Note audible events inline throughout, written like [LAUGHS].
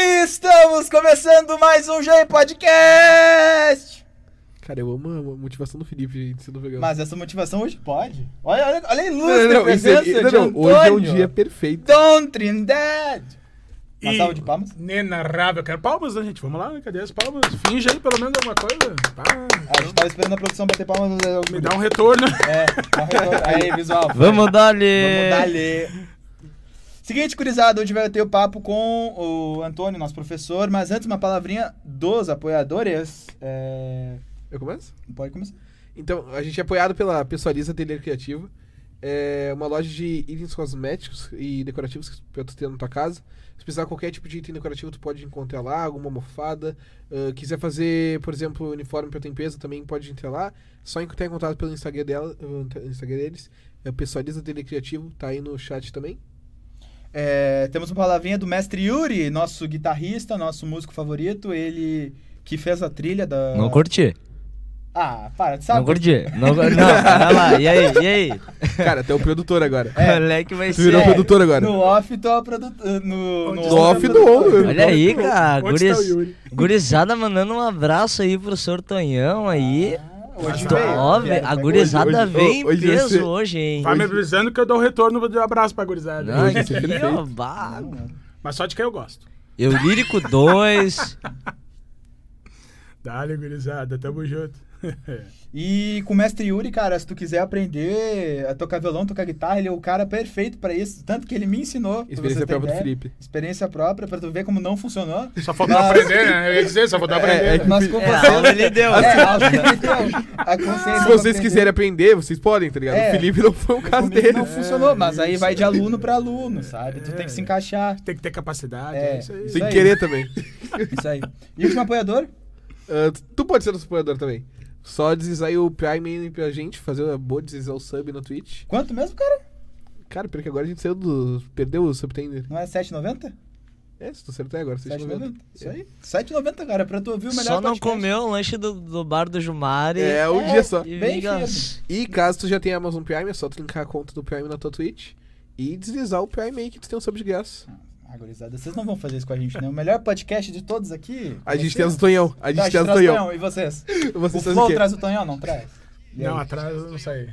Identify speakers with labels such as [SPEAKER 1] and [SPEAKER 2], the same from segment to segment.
[SPEAKER 1] Estamos começando mais um G Podcast!
[SPEAKER 2] Cara, eu amo a motivação do Felipe, gente. Você não vê
[SPEAKER 1] Mas essa motivação hoje pode. Olha, olha, olha a ilustre
[SPEAKER 2] não, não, isso
[SPEAKER 1] presença
[SPEAKER 2] é- não,
[SPEAKER 1] de
[SPEAKER 2] não,
[SPEAKER 1] Antônio.
[SPEAKER 2] hoje é um dia perfeito.
[SPEAKER 1] Dom Trindade! Uma salva de palmas?
[SPEAKER 3] Inenarrável. Quero palmas, né, gente? Vamos lá, cadê as palmas? Finge aí pelo menos alguma coisa. Pá,
[SPEAKER 1] A gente tava esperando a produção bater palmas. mas eu-
[SPEAKER 3] me dá um retorno.
[SPEAKER 1] É, dá um retorno. Aí, visual.
[SPEAKER 4] Vamos dar-lhe!
[SPEAKER 1] Vamos dar-lhe. Seguinte, curizada, hoje vai ter o papo com o Antônio, nosso professor, mas antes uma palavrinha dos apoiadores. É...
[SPEAKER 2] Eu começo?
[SPEAKER 1] Pode começar.
[SPEAKER 2] Então, a gente é apoiado pela Pessoaliza Ateliê Criativo. É uma loja de itens cosméticos e decorativos pra tu ter na tua casa. Se precisar de qualquer tipo de item decorativo, tu pode encontrar lá, alguma almofada. Ah, quiser fazer, por exemplo, uniforme pra tua empresa, também pode entrar lá. Só entrar em contato pelo Instagram dela, o Instagram deles. É Pessoaliza Ateliê Criativo, tá aí no chat também.
[SPEAKER 1] É, temos uma palavrinha do mestre Yuri, nosso guitarrista, nosso músico favorito, ele que fez a trilha da.
[SPEAKER 4] Não curti.
[SPEAKER 1] Ah, para, sabe?
[SPEAKER 4] Não curti. Não, não, [LAUGHS] vai lá. E aí? E aí?
[SPEAKER 2] Cara, tu é o produtor agora.
[SPEAKER 1] É.
[SPEAKER 4] Moleque vai
[SPEAKER 2] Tu virou
[SPEAKER 4] ser.
[SPEAKER 2] produtor agora.
[SPEAKER 1] No off, tô produtor. No,
[SPEAKER 3] Onde
[SPEAKER 1] no
[SPEAKER 2] No off do on.
[SPEAKER 4] Olha aí, cara.
[SPEAKER 3] Onde
[SPEAKER 4] Guris...
[SPEAKER 3] Yuri?
[SPEAKER 4] Gurizada mandando um abraço aí pro senhor Tonhão aí.
[SPEAKER 1] Ah, hoje
[SPEAKER 4] Tô-
[SPEAKER 1] veio.
[SPEAKER 4] Ó,
[SPEAKER 1] Vieram,
[SPEAKER 4] a gurizada
[SPEAKER 2] hoje-
[SPEAKER 4] vem em
[SPEAKER 2] hoje vai
[SPEAKER 4] peso hoje, hein?
[SPEAKER 3] Vai me avisando que eu dou o retorno de um abraço pra gurizada.
[SPEAKER 4] Não,
[SPEAKER 2] Hoje
[SPEAKER 4] aqui, ó, bah.
[SPEAKER 3] Mas só de quem eu gosto.
[SPEAKER 4] Eu lírico 2.
[SPEAKER 3] Dale, gurizada. Tamo junto. [LAUGHS]
[SPEAKER 1] E com o mestre Yuri, cara, se tu quiser aprender a tocar violão, tocar guitarra, ele é o cara perfeito pra isso. Tanto que ele me ensinou.
[SPEAKER 2] Experiência própria do
[SPEAKER 1] ideia.
[SPEAKER 2] Felipe.
[SPEAKER 1] Experiência própria, pra tu ver como não funcionou.
[SPEAKER 3] Só faltou
[SPEAKER 1] Mas-
[SPEAKER 3] aprender, né? Eu ia dizer, só faltou
[SPEAKER 2] É,
[SPEAKER 3] aprender.
[SPEAKER 2] é?
[SPEAKER 1] Mas com
[SPEAKER 4] É,
[SPEAKER 1] você.
[SPEAKER 4] ele deu.
[SPEAKER 1] É, aula ele deu. A consciência
[SPEAKER 2] Se vocês
[SPEAKER 1] aprender.
[SPEAKER 2] quiserem aprender, vocês podem, tá ligado?
[SPEAKER 1] É.
[SPEAKER 2] O Felipe não foi o caso dele.
[SPEAKER 1] não funcionou, mas aí vai de aluno pra aluno, sabe? Tu tem que se encaixar.
[SPEAKER 3] Tem que ter capacidade.
[SPEAKER 1] É.
[SPEAKER 3] É, isso aí.
[SPEAKER 2] Sem
[SPEAKER 1] aí.
[SPEAKER 2] querer também.
[SPEAKER 1] Isso aí. E último apoiador? [LAUGHS]
[SPEAKER 2] Ah, tu pode ser nosso apoiador também. Só deslizar aí o Prime aí pra gente, fazer uma boa deslizar o sub na Twitch.
[SPEAKER 1] Quanto mesmo, cara?
[SPEAKER 2] Cara, porque agora a gente saiu do. Perdeu o subtender.
[SPEAKER 1] Não é 7,90?
[SPEAKER 2] É, se tu acertar agora,
[SPEAKER 1] 7,90.
[SPEAKER 2] 7,90.
[SPEAKER 1] Isso aí. 7,90, cara, pra tu ouvir o melhor
[SPEAKER 4] Só não
[SPEAKER 1] podcast.
[SPEAKER 4] comeu o lanche do, do bar do Jumari.
[SPEAKER 2] É, um
[SPEAKER 1] É,
[SPEAKER 2] dia só.
[SPEAKER 4] E
[SPEAKER 1] bem
[SPEAKER 2] E caso tu já tenha Amazon Prime, é só tu linkar a conta do Prime na tua Twitch e deslizar o Prime aí que tu tem um sub de graça.
[SPEAKER 1] Ah, gurizada, vocês não vão fazer isso com a gente, né? O melhor podcast de todos aqui.
[SPEAKER 2] A gente
[SPEAKER 1] você.
[SPEAKER 2] tem as do Tonhão. A gente
[SPEAKER 1] Tá, traz o
[SPEAKER 2] Tonhão.
[SPEAKER 1] Tonhão, E vocês? [LAUGHS]
[SPEAKER 2] Vocês
[SPEAKER 1] O Flow
[SPEAKER 2] o quê?
[SPEAKER 1] traz o Tonhão? Não traz? E
[SPEAKER 3] Não, atrás eu não sei.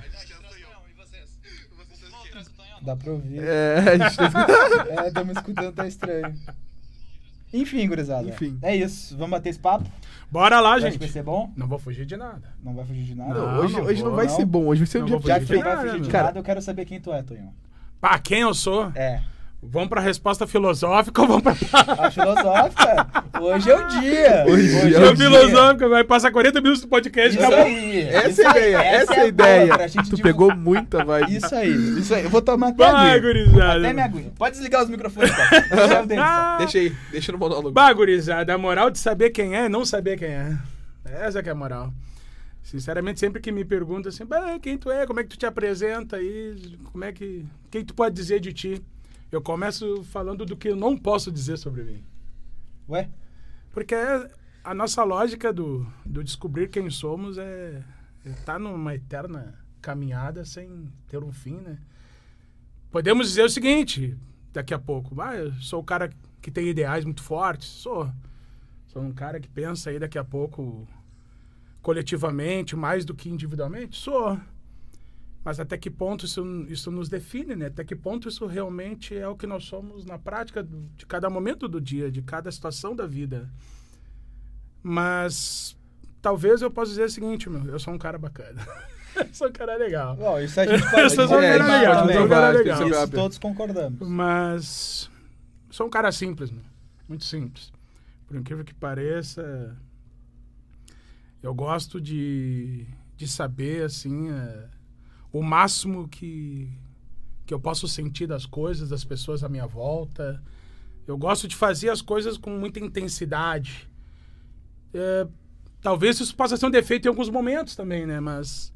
[SPEAKER 1] Dá pra ouvir.
[SPEAKER 2] É, a gente tem [LAUGHS]
[SPEAKER 1] É, estamos escutando, tá estranho. Enfim, gurizada.
[SPEAKER 2] Enfim.
[SPEAKER 1] É isso. Vamos bater esse papo?
[SPEAKER 3] Bora lá,
[SPEAKER 1] que vai
[SPEAKER 3] gente.
[SPEAKER 1] ser bom?
[SPEAKER 3] Não vou fugir de nada.
[SPEAKER 1] Não vai fugir de nada?
[SPEAKER 3] Não,
[SPEAKER 2] hoje
[SPEAKER 3] não
[SPEAKER 2] hoje não vai
[SPEAKER 1] não.
[SPEAKER 2] ser bom, hoje vai ser um
[SPEAKER 3] Não
[SPEAKER 2] dia
[SPEAKER 1] Já que tu não vai fugir de.
[SPEAKER 2] Cara.
[SPEAKER 1] nada, eu quero saber quem tu é, Tonhão.
[SPEAKER 3] Pá, quem eu sou?
[SPEAKER 1] É.
[SPEAKER 3] Vamos pra resposta filosófica ou vamos pra [LAUGHS]
[SPEAKER 1] A filosófica. Hoje é o dia.
[SPEAKER 2] Hoje é
[SPEAKER 3] É
[SPEAKER 2] o
[SPEAKER 3] o filosófica? Vai passar 40 minutos do podcast.
[SPEAKER 1] Isso
[SPEAKER 3] acabou.
[SPEAKER 1] aí.
[SPEAKER 2] Essa
[SPEAKER 1] Isso
[SPEAKER 2] é a
[SPEAKER 1] aí,
[SPEAKER 2] ideia, essa é a
[SPEAKER 1] boa
[SPEAKER 2] ideia.
[SPEAKER 1] gente
[SPEAKER 2] Tu
[SPEAKER 1] divulgar.
[SPEAKER 2] pegou muita vibe.
[SPEAKER 1] Isso aí, isso aí. Eu vou tomar até
[SPEAKER 3] Vai,
[SPEAKER 1] aguinha.
[SPEAKER 3] gurizada.
[SPEAKER 1] Até minha aguinha. Pode desligar os microfones, cara. Deixa.
[SPEAKER 2] Deixa aí, deixa no monólogo.
[SPEAKER 3] Bah, gurizada, a moral de saber quem é não saber quem é. Essa que é a moral. Sinceramente, sempre que me perguntam assim, quem tu é, como é que tu te apresenta aí, como é que... Quem tu pode dizer de ti? Eu começo falando do que eu não posso dizer sobre mim.
[SPEAKER 1] Ué?
[SPEAKER 3] Porque é- a nossa lógica do, do descobrir quem somos é estar numa eterna caminhada sem ter um fim, né? Podemos dizer o seguinte, daqui a pouco, ah, eu sou o cara que tem ideais muito fortes, sou. Sou um cara que pensa aí daqui a pouco coletivamente, mais do que individualmente, sou. Mas até que ponto isso, isso nos define, né? Até que ponto isso realmente é o que nós somos na prática de cada momento do dia, de cada situação da vida. Mas talvez eu possa dizer o seguinte, meu, eu sou um cara bacana. [LAUGHS] eu sou um cara legal.
[SPEAKER 1] Bom, isso a gente [LAUGHS] pode,
[SPEAKER 3] é só
[SPEAKER 1] pode
[SPEAKER 3] um cara
[SPEAKER 1] afirmar
[SPEAKER 3] legal,
[SPEAKER 1] também.
[SPEAKER 3] sou um cara legal.
[SPEAKER 1] Isso todos concordamos.
[SPEAKER 3] Mas sou um cara simples, meu. Muito simples. Por incrível que pareça, eu gosto de, de saber, assim, é, o máximo que, que eu posso sentir das coisas, das pessoas à minha volta. Eu gosto de fazer as coisas com muita intensidade. É, talvez isso possa ser um defeito em alguns momentos também, né? Mas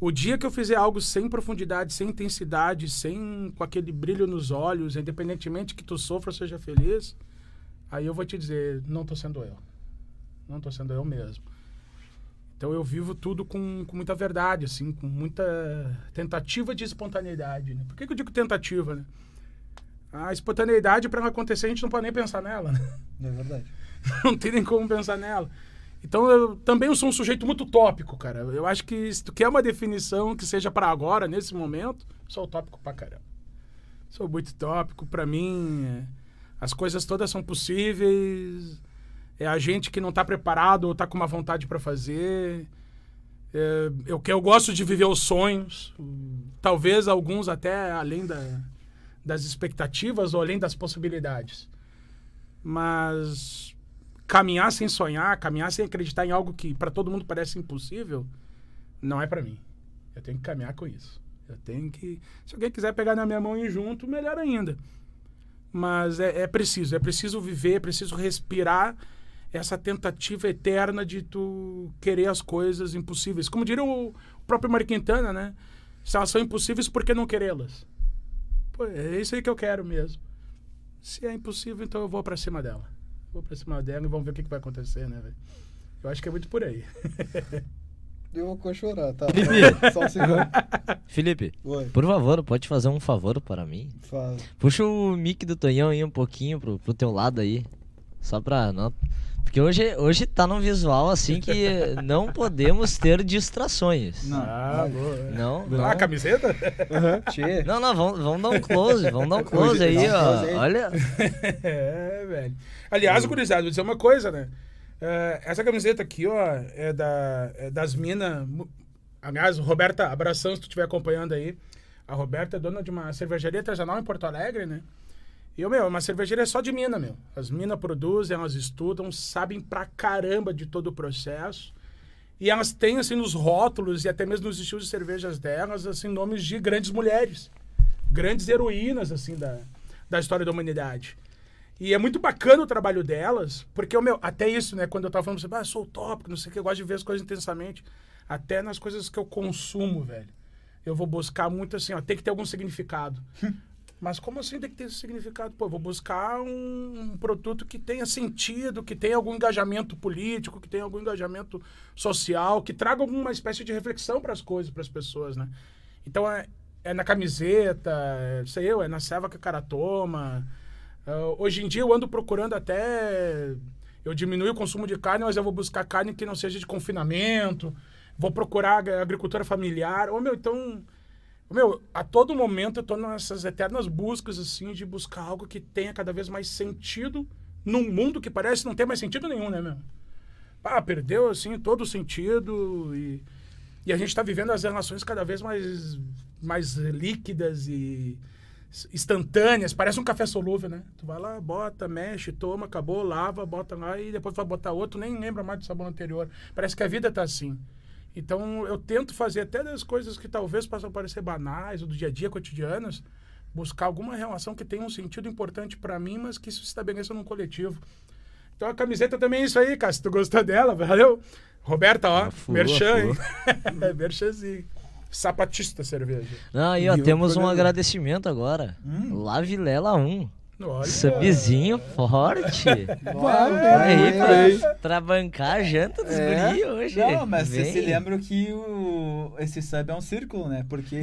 [SPEAKER 3] o dia que eu fizer algo sem profundidade, sem intensidade, sem com aquele brilho nos olhos, independentemente que tu sofra ou seja feliz, aí eu vou te dizer, não tô sendo eu. Não tô sendo eu mesmo. Então eu vivo tudo com, com muita verdade, assim, com muita tentativa de espontaneidade. Né? Por que, que eu digo tentativa, né? A espontaneidade, para ela acontecer, a gente não pode nem pensar nela, né?
[SPEAKER 1] É verdade. [LAUGHS]
[SPEAKER 3] não tem nem como pensar nela. Então, eu também eu sou um sujeito muito utópico, cara. Eu acho que se tu quer uma definição que seja para agora, nesse momento, sou utópico pra caramba. Sou muito utópico. Pra mim, é, as coisas todas são possíveis. É a gente que não tá preparado ou tá com uma vontade para fazer. É, eu, eu gosto de viver os sonhos. Talvez alguns até além da, das expectativas ou além das possibilidades. Mas caminhar sem sonhar, caminhar sem acreditar em algo que para todo mundo parece impossível, não é para mim. Eu tenho que caminhar com isso. Eu tenho que. Se alguém quiser pegar na minha mão e ir junto, melhor ainda. Mas é, é preciso, é preciso viver, é preciso respirar essa tentativa eterna de tu querer as coisas impossíveis. Como diria o próprio Mário Quintana, né? Se elas são impossíveis, por que não querê-las? Pô, é isso aí que eu quero mesmo. Se é impossível, então eu vou para cima dela. Vou pra cima dela e vamos ver o que, que vai acontecer, né, velho? Eu acho que é muito por aí. [LAUGHS]
[SPEAKER 1] Eu vou chorar, tá?
[SPEAKER 4] Felipe. [LAUGHS]
[SPEAKER 1] Só um segundo.
[SPEAKER 4] Felipe,
[SPEAKER 1] Oi.
[SPEAKER 4] por favor, pode fazer um favor para mim?
[SPEAKER 1] Fala.
[SPEAKER 4] Puxa o mic do Tonhão aí um pouquinho pro, pro teu lado aí. Só pra. Não... Porque hoje, hoje tá num visual assim que não podemos ter distrações.
[SPEAKER 1] Não.
[SPEAKER 3] Ah, boa.
[SPEAKER 4] Não, não.
[SPEAKER 3] Ah, a camiseta? [LAUGHS]
[SPEAKER 1] Tchê.
[SPEAKER 4] Não, não, vamos, vamos dar um close, vamos dar um [LAUGHS] close
[SPEAKER 1] Hoje-
[SPEAKER 4] aí, ó.
[SPEAKER 1] close aí.
[SPEAKER 4] Olha. [LAUGHS]
[SPEAKER 3] é, velho. Aliás, gurizada, vou dizer uma coisa, né? É, essa camiseta aqui, ó, é, da, é das minas. Aliás, Roberta, abração se tu estiver acompanhando aí. A Roberta é dona de uma cervejaria artesanal em Porto Alegre, né? Eu, meu, uma cervejaria só de mina, meu. As minas produzem, elas estudam, sabem pra caramba de todo o processo. E elas têm, assim, nos rótulos e até mesmo nos estilos de cervejas delas, assim, nomes de grandes mulheres. Grandes heroínas, assim, da, da história da humanidade. E é muito bacana o trabalho delas, porque, meu, até isso, né? Quando eu tava falando, assim, ah, sou utópico, não sei o que, eu gosto de ver as coisas intensamente. Até nas coisas que eu consumo, velho. Eu vou buscar muito assim, ó, tem que ter algum significado. [LAUGHS] Mas como assim tem que ter esse significado? Pô, vou buscar um, um produto que tenha sentido, que tenha algum engajamento político, que tenha algum engajamento social, que traga alguma espécie de reflexão para as coisas, para as pessoas, né? Então é, é na camiseta, é, sei eu, é na selva que o cara toma. Ah, hoje em dia eu ando procurando até. Eu diminui o consumo de carne, mas eu vou buscar carne que não seja de confinamento. Vou procurar ag- agricultura familiar. Ô, meu, então. Meu, a todo momento eu tô nessas eternas buscas, assim, de buscar algo que tenha cada vez mais sentido num mundo que parece não ter mais sentido nenhum, né, meu? Ah, perdeu, assim, todo o sentido e, e a gente tá vivendo as relações cada vez mais, mais líquidas e instantâneas. Parece um café solúvel, né? Tu vai lá, bota, mexe, toma, acabou, lava, bota lá e depois vai botar outro, nem lembra mais do sabor anterior. Parece que a vida tá assim. Então eu tento fazer até das coisas que talvez possam parecer banais ou do dia a dia, cotidianas, buscar alguma relação que tenha um sentido importante pra mim, mas que isso se estabeleça num coletivo. Então a camiseta também é isso aí, cara. Se tu gostou dela, valeu. Roberta, ó,
[SPEAKER 4] Ah, furou,
[SPEAKER 3] merchan, hein? [LAUGHS] Merchanzinho. Sapatista cerveja.
[SPEAKER 4] Não, aí, ó,
[SPEAKER 2] o
[SPEAKER 4] temos um agradecimento agora.
[SPEAKER 1] Hum.
[SPEAKER 4] Lá Vilela 1.
[SPEAKER 3] Olha.
[SPEAKER 4] Subzinho forte. [LAUGHS]
[SPEAKER 1] Vai,
[SPEAKER 4] aí,
[SPEAKER 2] vai.
[SPEAKER 4] pra, pra bancar a janta dos
[SPEAKER 1] É?
[SPEAKER 4] guri hoje.
[SPEAKER 1] Não, mas você
[SPEAKER 4] Vem.
[SPEAKER 1] se lembra que o... esse sub é um círculo, né? Porque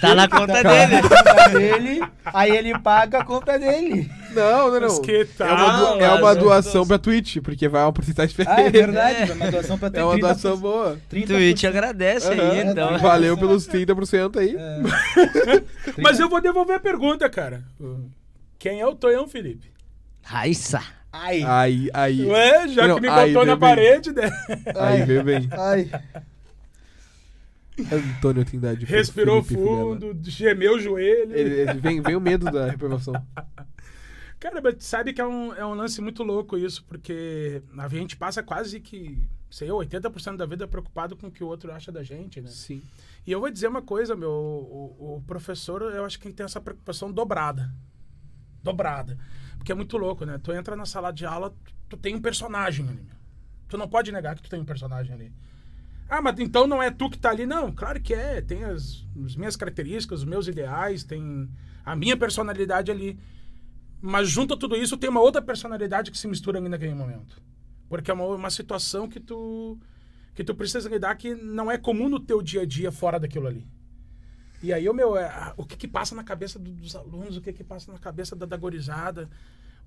[SPEAKER 4] Tá na conta
[SPEAKER 1] tá
[SPEAKER 4] dele.
[SPEAKER 1] na conta dele, aí ele paga a conta dele.
[SPEAKER 2] Não, não, não.
[SPEAKER 3] que
[SPEAKER 2] É uma, do- é uma doação pra Twitch, porque vai uma porcentagem
[SPEAKER 1] Ah, é
[SPEAKER 2] diferente.
[SPEAKER 1] verdade, é uma doação pra ter [LAUGHS]
[SPEAKER 2] É uma
[SPEAKER 1] 30%.
[SPEAKER 2] doação boa.
[SPEAKER 1] 30%.
[SPEAKER 4] Twitch agradece aí,
[SPEAKER 2] Aham.
[SPEAKER 4] então.
[SPEAKER 2] Valeu pelos 30% aí.
[SPEAKER 1] É. [LAUGHS]
[SPEAKER 3] Mas eu vou devolver a pergunta, cara. Quem é o Tonhão Felipe?
[SPEAKER 4] Raissa.
[SPEAKER 1] Ai,
[SPEAKER 2] Aí, aí.
[SPEAKER 3] Ué, já
[SPEAKER 2] Não,
[SPEAKER 3] que me
[SPEAKER 2] aí,
[SPEAKER 3] botou na
[SPEAKER 2] bebê.
[SPEAKER 3] parede, né?
[SPEAKER 2] Aí veio bem.
[SPEAKER 1] ai.
[SPEAKER 2] Antônio Trindade.
[SPEAKER 3] Respirou
[SPEAKER 2] Felipe
[SPEAKER 3] fundo, gemeu o joelho.
[SPEAKER 2] Ele, ele vem, vem o medo da reprovação. [LAUGHS]
[SPEAKER 3] Cara, mas sabe que é um, é um lance muito louco isso, porque a gente passa quase que, sei eu, 80% da vida preocupado com o que o outro acha da gente, né?
[SPEAKER 2] Sim.
[SPEAKER 3] E eu vou dizer uma coisa, meu, o, o professor, eu acho que tem essa preocupação dobrada. Dobrada. Porque é muito louco, né? Tu entra na sala de aula, tu, tu tem um personagem ali. Tu não pode negar que tu tem um personagem ali. Ah, mas então não é tu que tá ali? Não, claro que é. Tem as, as minhas características, os meus ideais, tem a minha personalidade ali. Mas junto a tudo isso, tem uma outra personalidade que se mistura ali naquele momento. Porque é uma, uma situação que tu, que tu precisa lidar que não é comum no teu dia a dia fora daquilo ali. E aí, o meu, é, o que que passa na cabeça do- dos alunos, o que que passa na cabeça da, da gorizada,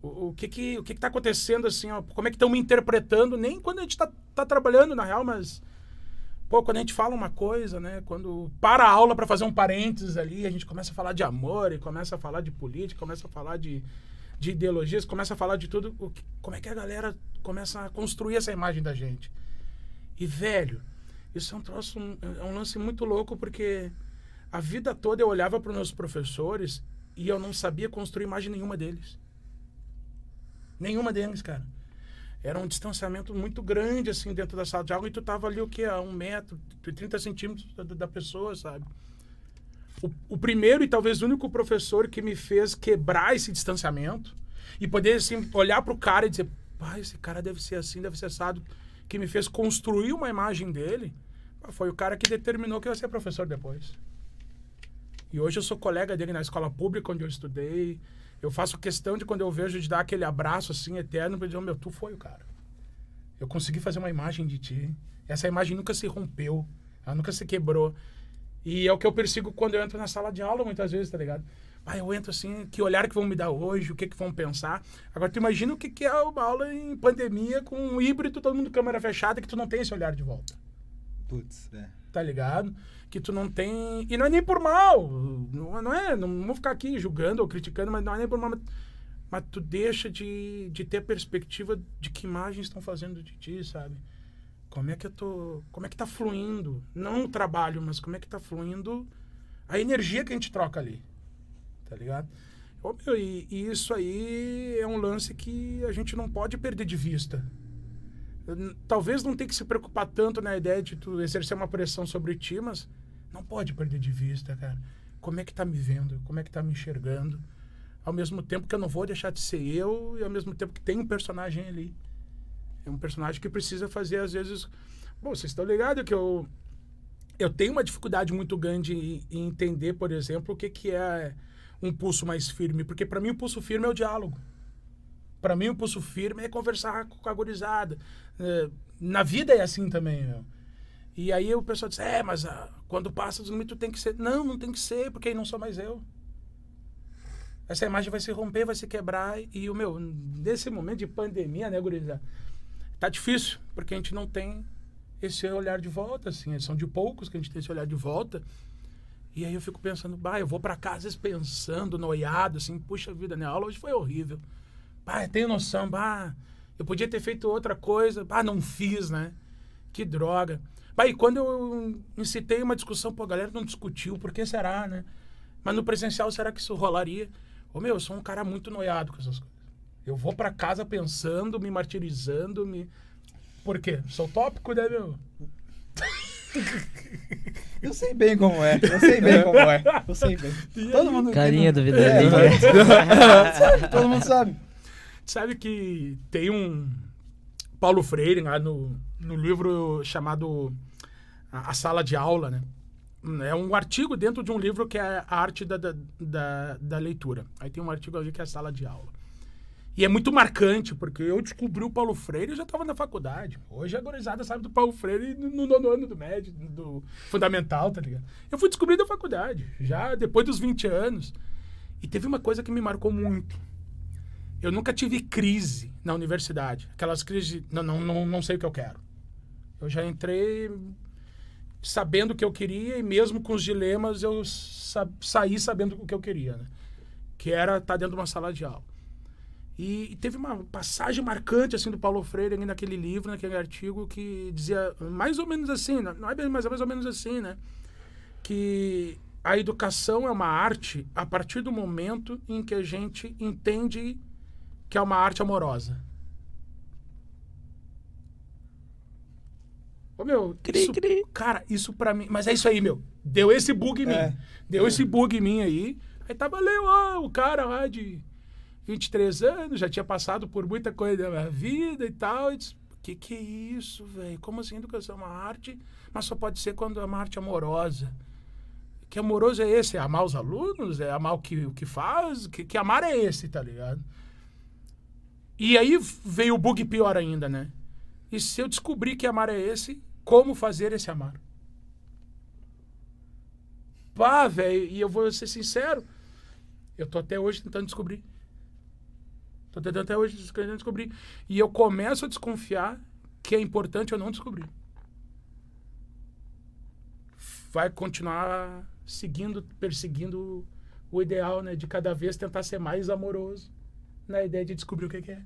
[SPEAKER 3] o, o que que o que que tá acontecendo, assim, ó, como é que estão me interpretando, nem quando a gente tá, tá trabalhando, na real, mas... Pô, quando a gente fala uma coisa, né? Quando para a aula para fazer um parênteses ali, a gente começa a falar de amor, e começa a falar de política, começa a falar de, de ideologias, começa a falar de tudo. o que- como é que a galera começa a construir essa imagem da gente? E, velho, isso é um troço, um- é um lance muito louco, porque a vida toda eu olhava para os meus professores e eu não sabia construir imagem nenhuma deles. Nenhuma deles, cara. Era um distanciamento muito grande, assim, dentro da sala de aula, e tu tava ali, o quê? A um metro, 30 centímetros da, da pessoa, sabe? O, o primeiro e talvez único professor que me fez quebrar esse distanciamento e poder, assim, olhar pro cara e dizer, pai, esse cara deve ser assim, deve ser assado, que me fez construir uma imagem dele, foi o cara que determinou que eu ia ser professor depois. E hoje eu sou colega dele na escola pública onde eu estudei. Eu faço questão de, quando eu vejo, de dar aquele abraço assim eterno para dizer: meu, tu foi o cara. Eu consegui fazer uma imagem de ti. Essa imagem nunca se rompeu, ela nunca se quebrou. E é o que eu persigo quando eu entro na sala de aula, muitas vezes, tá ligado? Ah, eu entro assim, que olhar que vão me dar hoje, o que que vão pensar. Agora, tu imagina o que que é uma aula em pandemia com um híbrido, todo mundo câmera fechada, que tu não tem esse olhar de volta
[SPEAKER 1] Putz, é.
[SPEAKER 3] tá ligado? Que tu não tem. E não é nem por mal. Não, não é. Não vou ficar aqui julgando ou criticando, mas não é nem por mal. Mas, mas tu deixa de, de ter perspectiva de que imagens estão fazendo de ti, sabe? Como é que eu tô. Como é que tá fluindo? Não o trabalho, mas como é que tá fluindo a energia que a gente troca ali. Tá ligado? E, e isso aí é um lance que a gente não pode perder de vista. Talvez não tenha que se preocupar tanto na ideia de tu exercer uma pressão sobre ti, mas não pode perder de vista, cara. Como é que tá me vendo? Como é que tá me enxergando? Ao mesmo tempo que eu não vou deixar de ser eu e ao mesmo tempo que tem um personagem ali. É um personagem que precisa fazer, às vezes... Bom, vocês estão ligados que eu... Eu tenho uma dificuldade muito grande em, em entender, por exemplo, o que, que é um pulso mais firme. Porque para mim o pulso firme é o diálogo. Para mim o pulso firme é conversar com a gurizada. É, na vida é assim também, meu. E aí o pessoal diz, é, mas ah, quando passa dos limites tu tem que ser. Não, não tem que ser, porque aí não sou mais eu. Essa imagem vai se romper, vai se quebrar. E o meu, nesse momento de pandemia, né, gurizada? Tá difícil, porque a gente não tem esse olhar de volta, assim. São de poucos que a gente tem esse olhar de volta. E aí eu fico pensando, bah, eu vou pra casa pensando, noiado, assim, puxa vida, né? A aula hoje foi horrível. Bah, eu tenho noção, bah, eu podia ter feito outra coisa, bah, não fiz, né? Que droga. E quando eu incitei uma discussão, pô, a galera não discutiu, por que será, né? Mas no presencial, será que isso rolaria? Ô, meu, eu sou um cara muito noiado com essas coisas. Eu vou pra casa pensando, me martirizando, me... Por quê? Sou tópico, né, meu? [LAUGHS]
[SPEAKER 1] Eu sei bem como é. Eu sei bem como é. Eu sei bem. [LAUGHS] Todo mundo.
[SPEAKER 4] Carinha
[SPEAKER 1] todo-
[SPEAKER 4] duvidarinha.
[SPEAKER 1] É, sabe, todo mundo sabe.
[SPEAKER 3] Sabe que tem um Paulo Freire lá no, no livro chamado A Sala de Aula, né? É um artigo dentro de um livro que é a arte da, da, da, da leitura. Aí tem um artigo ali que é a Sala de Aula. E é muito marcante, porque eu descobri o Paulo Freire e já estava na faculdade. Hoje a gorizada sabe do Paulo Freire no nono ano do médio, do fundamental, tá ligado? Eu fui descobrir da faculdade, já depois dos 20 anos. E teve uma coisa que me marcou muito. Eu nunca tive crise na universidade. Aquelas crises, de, não, não, não, não sei o que eu quero. Eu já entrei sabendo o que eu queria e mesmo com os dilemas eu sa saí sabendo o que eu queria, né? Que era estar dentro de uma sala de aula. E, e teve uma passagem marcante assim do Paulo Freire naquele livro, naquele artigo que dizia mais ou menos assim, não é bem, mas é mais ou menos assim, né? Que a educação é uma arte a partir do momento em que a gente entende que é uma arte amorosa. Ô, meu,
[SPEAKER 4] Cri,
[SPEAKER 3] isso,
[SPEAKER 4] cri.
[SPEAKER 3] cara, isso pra mim. Mas é isso aí, meu. Deu esse bug em mim.
[SPEAKER 1] É.
[SPEAKER 3] Deu esse bug em mim aí. Aí tava ali, ó, o cara lá de 23 anos, já tinha passado por muita coisa da minha vida e tal. E disse, que que é isso, velho? Como assim educação é uma arte? Mas só pode ser quando é uma arte amorosa. Que amoroso é esse? É amar os alunos? É amar o que, o que faz? Que, que amar é esse, tá ligado? E aí veio o bug pior ainda, né? E se eu descobrir que amar é esse, como fazer esse amar? Pá, velho, e eu vou ser sincero, eu tô até hoje tentando descobrir. Tô tentando até hoje tentando descobrir. E eu começo a desconfiar que é importante eu não descobrir. Vai continuar seguindo, perseguindo o ideal, né? De cada vez tentar ser mais amoroso na ideia de descobrir o que, que é.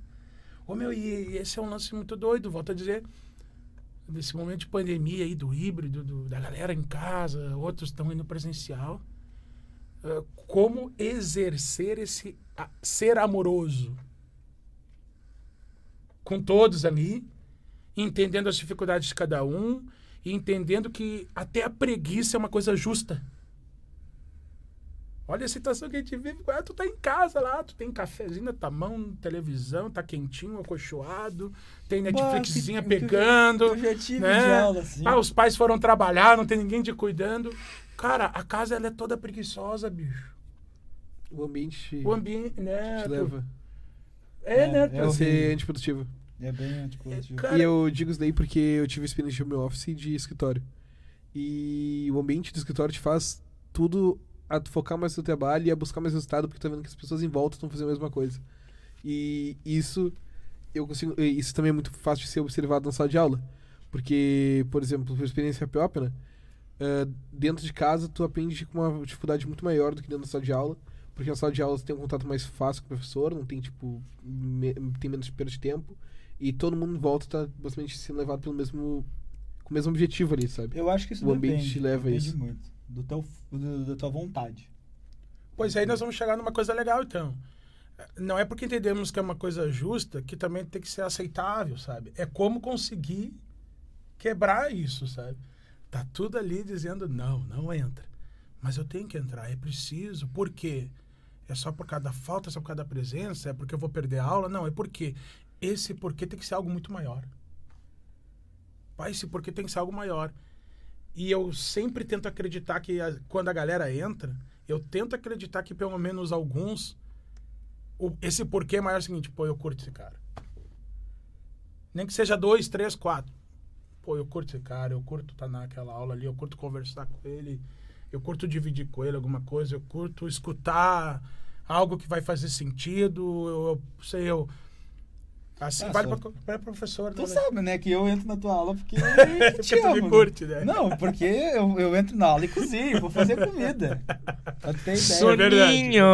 [SPEAKER 3] Ô, meu, e esse é um lance muito doido, volto a dizer. Nesse momento de pandemia aí, do híbrido, do- da galera em casa, outros estão indo presencial. Como exercer esse ser amoroso com todos ali, entendendo as dificuldades de cada um e entendendo que até a preguiça é uma coisa justa. Olha a situação que a gente vive. Ah, tu tá em casa lá, tu tem cafezinho na tua mão, televisão, tá quentinho, acolchoado, tem Netflixzinha
[SPEAKER 1] Bah, que-
[SPEAKER 3] pegando.
[SPEAKER 1] Eu já tive
[SPEAKER 3] né?
[SPEAKER 1] de aula, assim.
[SPEAKER 3] Ah, os pais foram trabalhar, não tem ninguém te cuidando. Cara, a casa ela é toda preguiçosa, bicho.
[SPEAKER 2] O ambiente
[SPEAKER 3] O ambiente, né?
[SPEAKER 2] te leva
[SPEAKER 3] É,
[SPEAKER 1] É,
[SPEAKER 3] né?
[SPEAKER 1] é
[SPEAKER 2] a
[SPEAKER 1] horrível.
[SPEAKER 2] ser antiprodutivo.
[SPEAKER 1] É bem, tipo, tipo,
[SPEAKER 3] Cara,
[SPEAKER 2] E eu digo isso daí porque eu tive experiência de home office e de escritório. E o ambiente do escritório te faz tudo a focar mais no teu trabalho e a buscar mais resultado porque tá vendo que as pessoas em volta estão fazendo a mesma coisa. E isso eu consigo, isso também é muito fácil de ser observado na sala de aula. Porque, por exemplo, por experiência própria, né? eh, dentro de casa tu aprende com uma dificuldade muito maior do que dentro da sala de aula. Porque na sala de aula você tem um contato mais fácil com o professor, não tem, tipo, me- tem menos perda de tempo. E todo mundo em volta tá basicamente sendo levado pelo mesmo. com o mesmo objetivo ali, sabe?
[SPEAKER 1] Eu acho que isso
[SPEAKER 2] O ambiente
[SPEAKER 1] depende,
[SPEAKER 2] leva
[SPEAKER 1] depende
[SPEAKER 2] isso.
[SPEAKER 1] muito do teu, do, da tua vontade.
[SPEAKER 3] Pois aí nós vamos chegar numa coisa legal, então. Não é porque entendemos que é uma coisa justa que também tem que ser aceitável, sabe? É como conseguir quebrar isso, sabe? Tá tudo ali dizendo, não, não entra. Mas eu tenho que entrar, é preciso. Por quê? É só por causa da falta, é só por causa da presença? É porque eu vou perder a aula? Não, é porque esse porquê tem que ser algo muito maior. Pai, esse porquê tem que ser algo maior. E eu sempre tento acreditar que a- quando a galera entra, eu tento acreditar que pelo menos alguns. o- esse porquê maior é o seguinte: pô, eu curto esse cara. Nem que seja dois, três, quatro. Pô, eu curto esse cara, eu curto estar naquela aula ali, eu curto conversar com ele, eu curto dividir com ele alguma coisa, eu curto escutar algo que vai fazer sentido, eu, eu sei, eu. Assim,
[SPEAKER 1] Ah,
[SPEAKER 3] vale
[SPEAKER 1] só-
[SPEAKER 3] pra professor
[SPEAKER 1] Tu
[SPEAKER 3] também.
[SPEAKER 1] te né, que eu entro na tua aula porque eu [LAUGHS]
[SPEAKER 3] Porque
[SPEAKER 1] te
[SPEAKER 3] tu me
[SPEAKER 1] amo.
[SPEAKER 3] curte, né?
[SPEAKER 1] Não, porque eu, eu entro na aula e cozinho, vou fazer comida. Pra tu ter ideia.
[SPEAKER 3] Sou- verdade.
[SPEAKER 4] Soninho!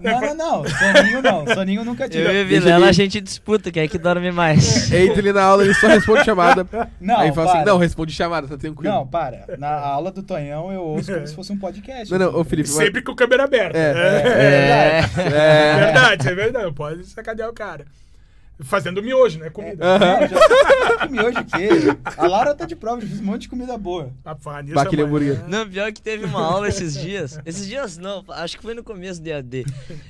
[SPEAKER 1] Não, não, não. Soninho não. Soninho nunca
[SPEAKER 4] Eu
[SPEAKER 1] tive.
[SPEAKER 4] e a
[SPEAKER 2] Deixa
[SPEAKER 4] Vilela,
[SPEAKER 2] ele-
[SPEAKER 4] a gente disputa quem é que dorme mais.
[SPEAKER 2] Entra ali na aula, ele só responde chamada.
[SPEAKER 1] Não,
[SPEAKER 2] aí fala assim:
[SPEAKER 1] para.
[SPEAKER 2] não, responde chamada, tá tranquilo.
[SPEAKER 1] Não, para. Na aula do Tonhão eu ouço como se fosse um podcast.
[SPEAKER 2] não, não,
[SPEAKER 1] assim.
[SPEAKER 2] ô Felipe,
[SPEAKER 3] Sempre com câmera aberta.
[SPEAKER 2] É.
[SPEAKER 4] É.
[SPEAKER 3] É verdade, é verdade. Pode sacanear o cara. Fazendo miojo, né? Comida.
[SPEAKER 2] Aham.
[SPEAKER 1] Não, já comi hoje o quê? A Laura tá de prova, já fiz um monte de comida boa.
[SPEAKER 2] Bah, aquele
[SPEAKER 3] amanhã-
[SPEAKER 2] hambúrguer.
[SPEAKER 4] Não, pior que teve uma aula esses dias. Esses dias não, acho que foi no começo do EAD.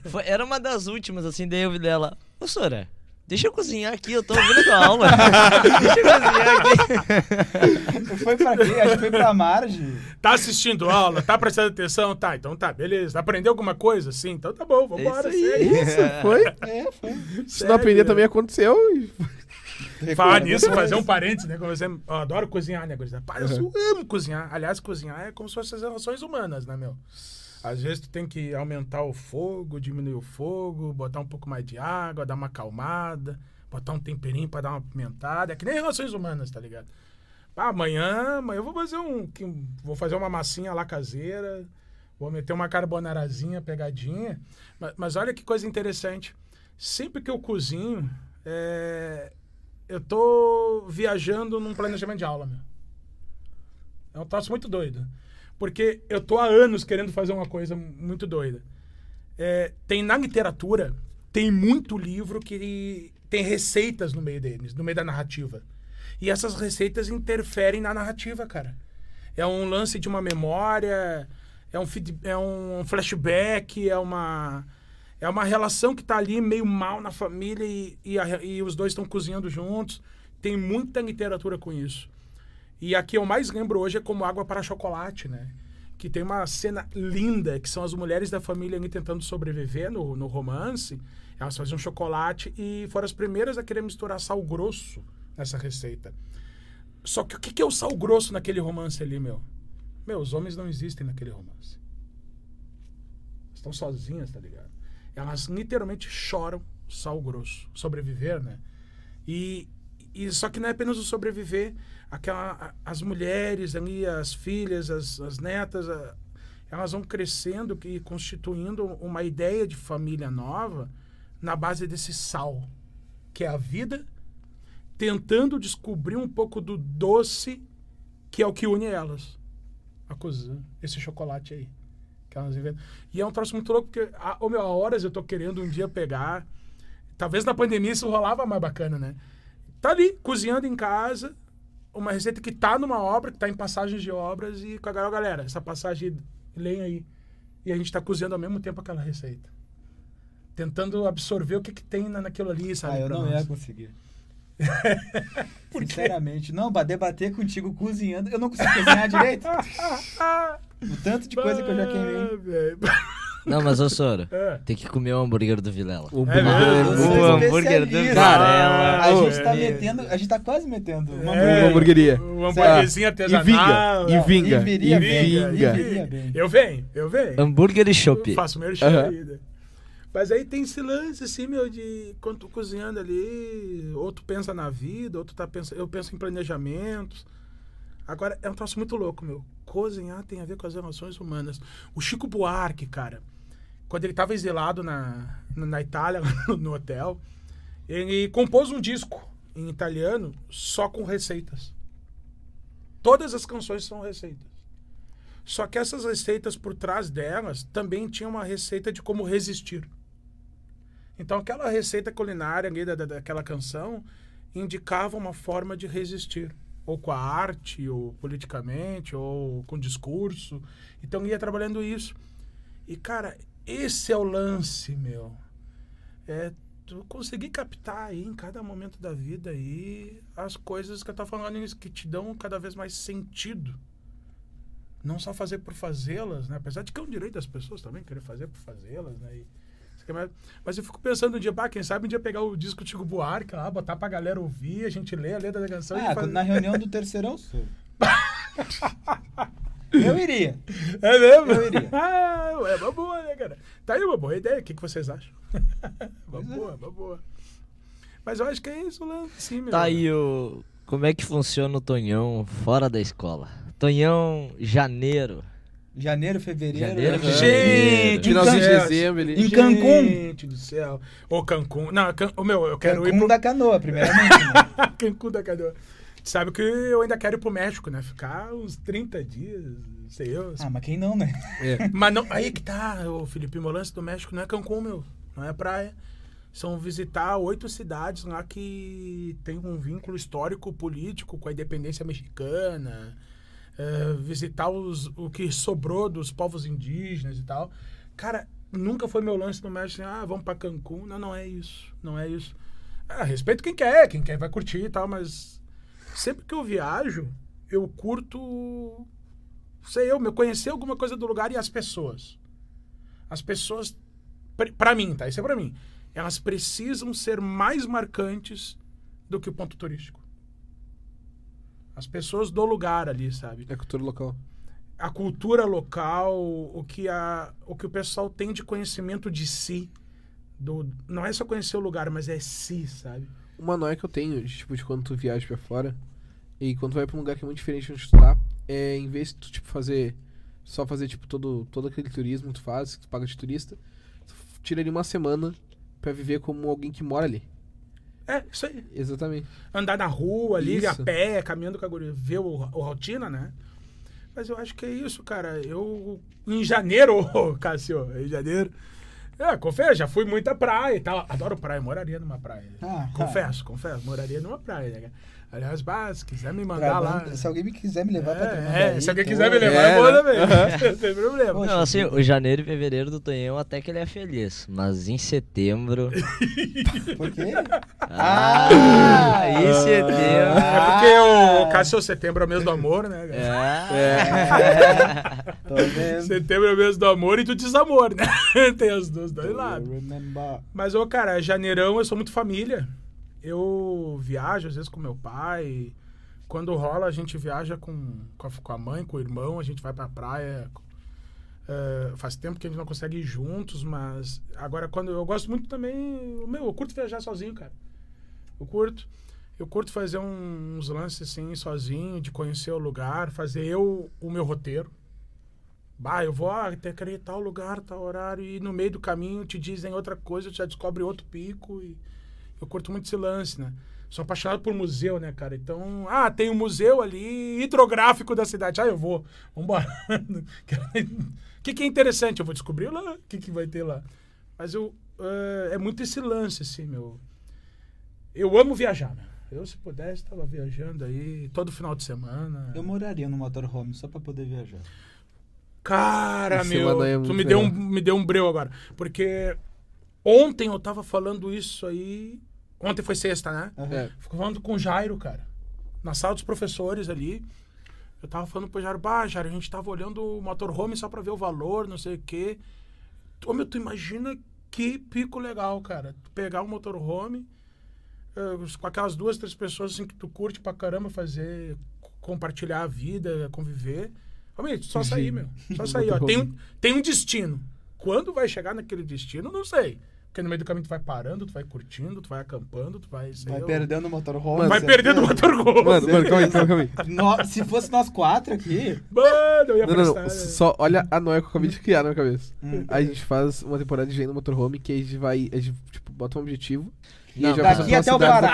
[SPEAKER 4] Foi- era uma das últimas, assim, daí eu vi dela. Ô, Sora, deixa eu cozinhar aqui, eu tô ouvindo tua aula. [LAUGHS] deixa eu cozinhar aqui.
[SPEAKER 1] Foi pra quê? Acho que foi pra Marge.
[SPEAKER 3] Tá assistindo aula? Tá prestando atenção? Tá, então tá, beleza. Aprendeu alguma coisa? Sim, então tá bom, vambora.
[SPEAKER 4] Isso aí.
[SPEAKER 2] Isso, foi. [LAUGHS]
[SPEAKER 1] É, foi.
[SPEAKER 2] Se não aprender também aconteceu. e- [LAUGHS]
[SPEAKER 3] Falar nisso, fazer um parênteses, né? Como eu adoro cozinhar, né, gurizada? Eu amo cozinhar. Aliás, cozinhar é como se fossem as relações humanas, né, meu? Às vezes tu tem que aumentar o fogo, diminuir o fogo, botar um pouco mais de água, dar uma acalmada, botar um temperinho pra dar uma pimentada. É que nem relações humanas, tá ligado? Ah, amanhã, amanhã eu vou fazer um, vou fazer uma massinha lá caseira, vou meter uma carbonarazinha pegadinha. Mas, mas olha que coisa interessante. Sempre que eu cozinho, é, eu tô viajando num planejamento de aula, meu. É um troço muito doido. Porque eu tô há anos querendo fazer uma coisa muito doida. É, tem na literatura, tem muito livro que tem receitas no meio deles, no meio da narrativa. E essas receitas interferem na narrativa, cara. É um lance de uma memória, é um, feed- é um flashback, é uma, é uma relação que tá ali meio mal na família e, e, a- e os dois estão cozinhando juntos. Tem muita literatura com isso. E a que eu mais lembro hoje é como Água para Chocolate, né? Que tem uma cena linda, que são as mulheres da família tentando sobreviver no, no romance. Elas faziam chocolate e foram as primeiras a querer misturar sal grosso nessa receita. Só que o que que é o sal grosso naquele romance ali, meu? Meu, os homens não existem naquele romance. Estão sozinhas, tá ligado? Elas literalmente choram sal grosso. Sobreviver, né? E, e só que não é apenas o sobreviver. Aquela, as mulheres ali, as filhas, as, as netas, a- elas vão crescendo e constituindo uma ideia de família nova na base desse sal, que é a vida, tentando descobrir um pouco do doce que é o que une elas. A coisa, esse chocolate aí. Que elas inventam. E é um troço muito louco, porque há, ô, meu, há horas eu tô querendo um dia pegar. Talvez na pandemia isso rolava mais bacana, né? Tá ali, cozinhando em casa, uma receita que tá numa obra, que tá em passagens de obras, e com a galera, galera, essa passagem, leem aí. E a gente tá cozinhando ao mesmo tempo aquela receita. Tentando absorver o que, que tem na, naquilo ali, sabe?
[SPEAKER 1] Ah, eu não
[SPEAKER 3] nós.
[SPEAKER 1] ia conseguir. [LAUGHS] Sinceramente, não, pra debater contigo cozinhando, eu não consigo cozinhar direito. [LAUGHS] O tanto de coisa que eu já queimei.
[SPEAKER 3] Ah.
[SPEAKER 4] Não, mas ô Sora,
[SPEAKER 3] É.
[SPEAKER 4] tem que comer o hambúrguer do Vilela.
[SPEAKER 2] O
[SPEAKER 3] É
[SPEAKER 2] hambúrguer-
[SPEAKER 3] mesmo?
[SPEAKER 1] Você
[SPEAKER 4] O hambúrguer do
[SPEAKER 1] especialista.
[SPEAKER 4] Varela.
[SPEAKER 1] A gente tá
[SPEAKER 3] é.
[SPEAKER 1] metendo, a gente tá quase metendo uma
[SPEAKER 3] É,
[SPEAKER 2] Uma hamburgueria.
[SPEAKER 3] Hambúrguerzinho
[SPEAKER 2] E
[SPEAKER 3] artesanal.
[SPEAKER 2] vinga, e vinga,
[SPEAKER 1] E viria
[SPEAKER 2] e
[SPEAKER 1] bem,
[SPEAKER 2] vinga.
[SPEAKER 1] e viria bem.
[SPEAKER 3] Eu venho, eu venho.
[SPEAKER 4] Hambúrguer e chopp.
[SPEAKER 3] Eu faço merchan
[SPEAKER 2] Aham.
[SPEAKER 3] ainda. Mas aí tem esse lance, assim, meu, de quando tu cozinhando ali, ou tu pensa na vida, ou tu tá pensando. Eu penso em planejamentos. Agora, é um troço muito louco, meu. Cozinhar tem a ver com as relações humanas. O Chico Buarque, cara, quando ele tava exilado na, na Itália, [LAUGHS] no, no hotel, ele compôs um disco em italiano só com receitas. Todas as canções são receitas. Só que essas receitas por trás delas também tinha uma receita de como resistir. Então aquela receita culinária ali da, da- daquela canção indicava uma forma de resistir. Ou com a arte, ou politicamente, ou com discurso. Então ia trabalhando isso. E, cara, esse é o lance, meu. É tu conseguir captar aí em cada momento da vida aí as coisas que eu tava falando nisso, que te dão cada vez mais sentido não só fazer por fazê-las, né? Apesar de que é um direito das pessoas também querer fazer por fazê-las, né? E é Mas eu fico pensando um dia, bah, quem sabe um dia pegar o disco Chico Buarque lá, botar pra galera ouvir, a gente lê a letra da canção
[SPEAKER 1] Ah,
[SPEAKER 3] faz...
[SPEAKER 1] na reunião do terceirão sou. [LAUGHS] Eu iria.
[SPEAKER 3] É mesmo?
[SPEAKER 1] Eu iria. [LAUGHS]
[SPEAKER 3] Ah, é uma boa, né, cara? Tá aí uma boa ideia. O que, que vocês acham? [LAUGHS] uma
[SPEAKER 1] Pois é.
[SPEAKER 3] boa, uma boa. Mas eu acho que é isso, Lance. Sim, meu.
[SPEAKER 4] Tá aí o. Como é que funciona o Tonhão fora da escola? Tonhão, janeiro.
[SPEAKER 1] Janeiro, fevereiro.
[SPEAKER 4] Janeiro, fevereiro.
[SPEAKER 3] Gente,
[SPEAKER 2] Finalzinho de dezembro ali.
[SPEAKER 1] Em Cancún.
[SPEAKER 3] Gente do céu. Ô, Cancún. Não, Can... Ô, meu, eu quero ir
[SPEAKER 1] Cancún
[SPEAKER 3] pro...
[SPEAKER 1] da canoa, primeiramente. né? [LAUGHS]
[SPEAKER 3] Cancún da canoa. Sabe que eu ainda quero ir pro México, né? Ficar uns 30 dias, sei eu.
[SPEAKER 1] Ah, mas quem não, né?
[SPEAKER 2] É.
[SPEAKER 3] Mas não, aí que tá, o Felipe, meu lance do México não é Cancún, meu. Não é praia. São visitar oito cidades lá que tem um vínculo histórico, político com a independência mexicana. é, visitar os, o que sobrou dos povos indígenas e tal. Cara, nunca foi meu lance no México. assim, Ah, vamos pra Cancún. Não, não é isso. Não é isso. Ah, respeito quem quer, quem quer vai curtir e tal, mas sempre que eu viajo, eu curto sei eu, meu, conhecer alguma coisa do lugar e as pessoas. As pessoas, pra mim, tá? Isso é pra mim. Elas precisam ser mais marcantes do que o ponto turístico. As pessoas do lugar ali, sabe?
[SPEAKER 2] É cultura local.
[SPEAKER 3] A cultura local, o que, a, o que o pessoal tem de conhecimento de si. Do, não é só conhecer o lugar, mas é si, sabe?
[SPEAKER 2] Uma noia que eu tenho, de, tipo, de quando tu viaja pra fora e quando tu vai pra um lugar que é muito diferente de onde tu tá, é em vez de tu, tipo, fazer. Só fazer, tipo, todo, todo aquele turismo que tu faz, que tu paga de turista, tu tira ali uma semana pra viver como alguém que mora ali.
[SPEAKER 3] É, isso aí.
[SPEAKER 2] Exatamente.
[SPEAKER 3] andar na rua ali, a
[SPEAKER 2] Isso.
[SPEAKER 3] pé, caminhando com a guria, ver o, o rotina, né? Mas eu acho que é isso, cara. Eu, em janeiro, [LAUGHS] Cássio, em janeiro, é, confesso, já fui muita praia e tal. Adoro praia, moraria numa praia.
[SPEAKER 1] Ah,
[SPEAKER 3] confesso, confesso, moraria numa praia, né? Aliás, bah, se quiser me mandar lá.
[SPEAKER 1] Se alguém me quiser me levar pra
[SPEAKER 3] É,
[SPEAKER 1] Tramandaí,
[SPEAKER 3] é, se alguém
[SPEAKER 1] tô-
[SPEAKER 3] quiser me levar,
[SPEAKER 2] É,
[SPEAKER 3] eu vou
[SPEAKER 2] né?
[SPEAKER 3] também. [LAUGHS] Não tem problema.
[SPEAKER 1] Poxa
[SPEAKER 4] Não, assim, o janeiro e fevereiro do Tonhão até que ele é feliz. Mas em setembro. [LAUGHS]
[SPEAKER 1] Por quê?
[SPEAKER 4] Ah! em setembro.
[SPEAKER 3] É porque o Cássio Setembro é o mês do amor, né? cara?
[SPEAKER 4] É. [LAUGHS]
[SPEAKER 1] Tô vendo.
[SPEAKER 3] Setembro é o mês do amor e do desamor, né? Tem os dois, dois lados.
[SPEAKER 1] Remember.
[SPEAKER 3] Mas, ô, cara, janeirão eu sou muito família. Eu viajo, às vezes, com meu pai, quando rola, a gente viaja com, com, a, mãe, com o irmão, a gente vai pra praia. É, faz tempo que a gente não consegue ir juntos, mas agora quando eu gosto muito também, meu, eu curto viajar sozinho, cara. Eu curto. Eu curto fazer uns lances assim sozinho, de conhecer o lugar, fazer eu o meu roteiro. Bah, eu vou ah, até querer tal lugar, tal horário, e no meio do caminho te dizem outra coisa, já descobre outro pico. E eu curto muito esse lance, né? Sou apaixonado por museu, né, cara? Então, ah, tem um museu ali hidrográfico da cidade. Ah, eu vou. Vambora. [LAUGHS] O que, que é interessante? Eu vou descobrir lá. O que, que vai ter lá? Mas eu, eh, é muito esse lance, assim, meu. Eu amo viajar, né? Eu, se pudesse, estava viajando aí todo final de semana.
[SPEAKER 1] Eu moraria no motorhome só pra poder viajar.
[SPEAKER 3] Cara,
[SPEAKER 2] Essa
[SPEAKER 3] meu,
[SPEAKER 2] é
[SPEAKER 3] tu me deu, um, me deu um breu agora. Porque ontem eu tava falando isso aí. Ontem foi sexta, né?
[SPEAKER 1] Aham.
[SPEAKER 2] É.
[SPEAKER 3] Fico falando com o Jairo, cara. Na sala dos professores ali. Eu tava falando pro Jairo, bah, Jairo, a gente tava olhando o motorhome só pra ver o valor, não sei o quê. Ô, meu, tu imagina que pico legal, cara. Tu pegar um motorhome eh, com aquelas duas, três pessoas assim que tu curte pra caramba fazer, co- compartilhar a vida, conviver. Ô, meu, só sair, meu. Só [LAUGHS] sair, ó. Tem tem um destino. Quando vai chegar naquele destino, não sei. Porque no meio do caminho tu vai parando, tu vai curtindo, tu vai acampando, tu vai...
[SPEAKER 1] Vai
[SPEAKER 3] eu-
[SPEAKER 1] perdendo o motorhome.
[SPEAKER 2] Mano,
[SPEAKER 3] Vai perdendo o motorhome.
[SPEAKER 2] Mano, mano, calma aí, calma aí. [LAUGHS]
[SPEAKER 1] No- se fosse nós quatro aqui,
[SPEAKER 3] Mano, eu ia
[SPEAKER 2] Não, não, não.
[SPEAKER 3] prestar...
[SPEAKER 2] Só olha a noia que eu acabei de criar na minha cabeça.
[SPEAKER 1] Hum.
[SPEAKER 2] A gente faz uma temporada de Gênio no Motorhome que a gente vai. A gente, tipo, bota um objetivo.
[SPEAKER 4] Não,
[SPEAKER 2] vai
[SPEAKER 1] daqui até o Pará.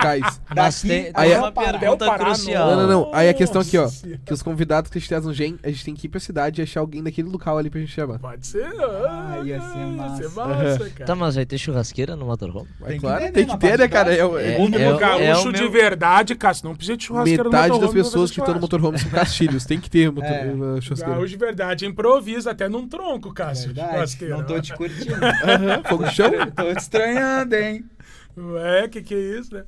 [SPEAKER 4] Mas
[SPEAKER 1] Daqui
[SPEAKER 4] tem,
[SPEAKER 1] até
[SPEAKER 2] Aí é-
[SPEAKER 4] uma
[SPEAKER 3] até o
[SPEAKER 4] pergunta
[SPEAKER 3] Pará,
[SPEAKER 4] crucial.
[SPEAKER 2] Não, não, não. Aí a questão aqui, ó. Que os convidados que a gente traz no Gen, a gente tem que ir pra cidade e achar alguém daquele local ali pra gente chamar.
[SPEAKER 3] Pode ser.
[SPEAKER 1] Ah, ia ser
[SPEAKER 3] Ia
[SPEAKER 1] massa.
[SPEAKER 3] ser massa, cara.
[SPEAKER 4] Tá, mas vai ter churrasqueira no motorhome?
[SPEAKER 1] Que
[SPEAKER 2] claro,
[SPEAKER 1] ter, né,
[SPEAKER 2] tem que
[SPEAKER 1] na
[SPEAKER 2] ter, né, cara? É, é-
[SPEAKER 4] É, é
[SPEAKER 3] gaúcho
[SPEAKER 4] o
[SPEAKER 3] de
[SPEAKER 4] meu-
[SPEAKER 3] verdade, cara, não precisa de churrasqueira no
[SPEAKER 2] Metade das
[SPEAKER 3] motorhome
[SPEAKER 2] pessoas que estão no motorhome são castilhos. Tem que ter
[SPEAKER 1] É.
[SPEAKER 2] churrasqueira.
[SPEAKER 3] Gaúcho de verdade, improvisa até num tronco, Cássio.
[SPEAKER 1] não tô te curtindo.
[SPEAKER 2] Aham, Fogo de chão?
[SPEAKER 1] tô te estranhando, hein?
[SPEAKER 3] É, que que é isso, né?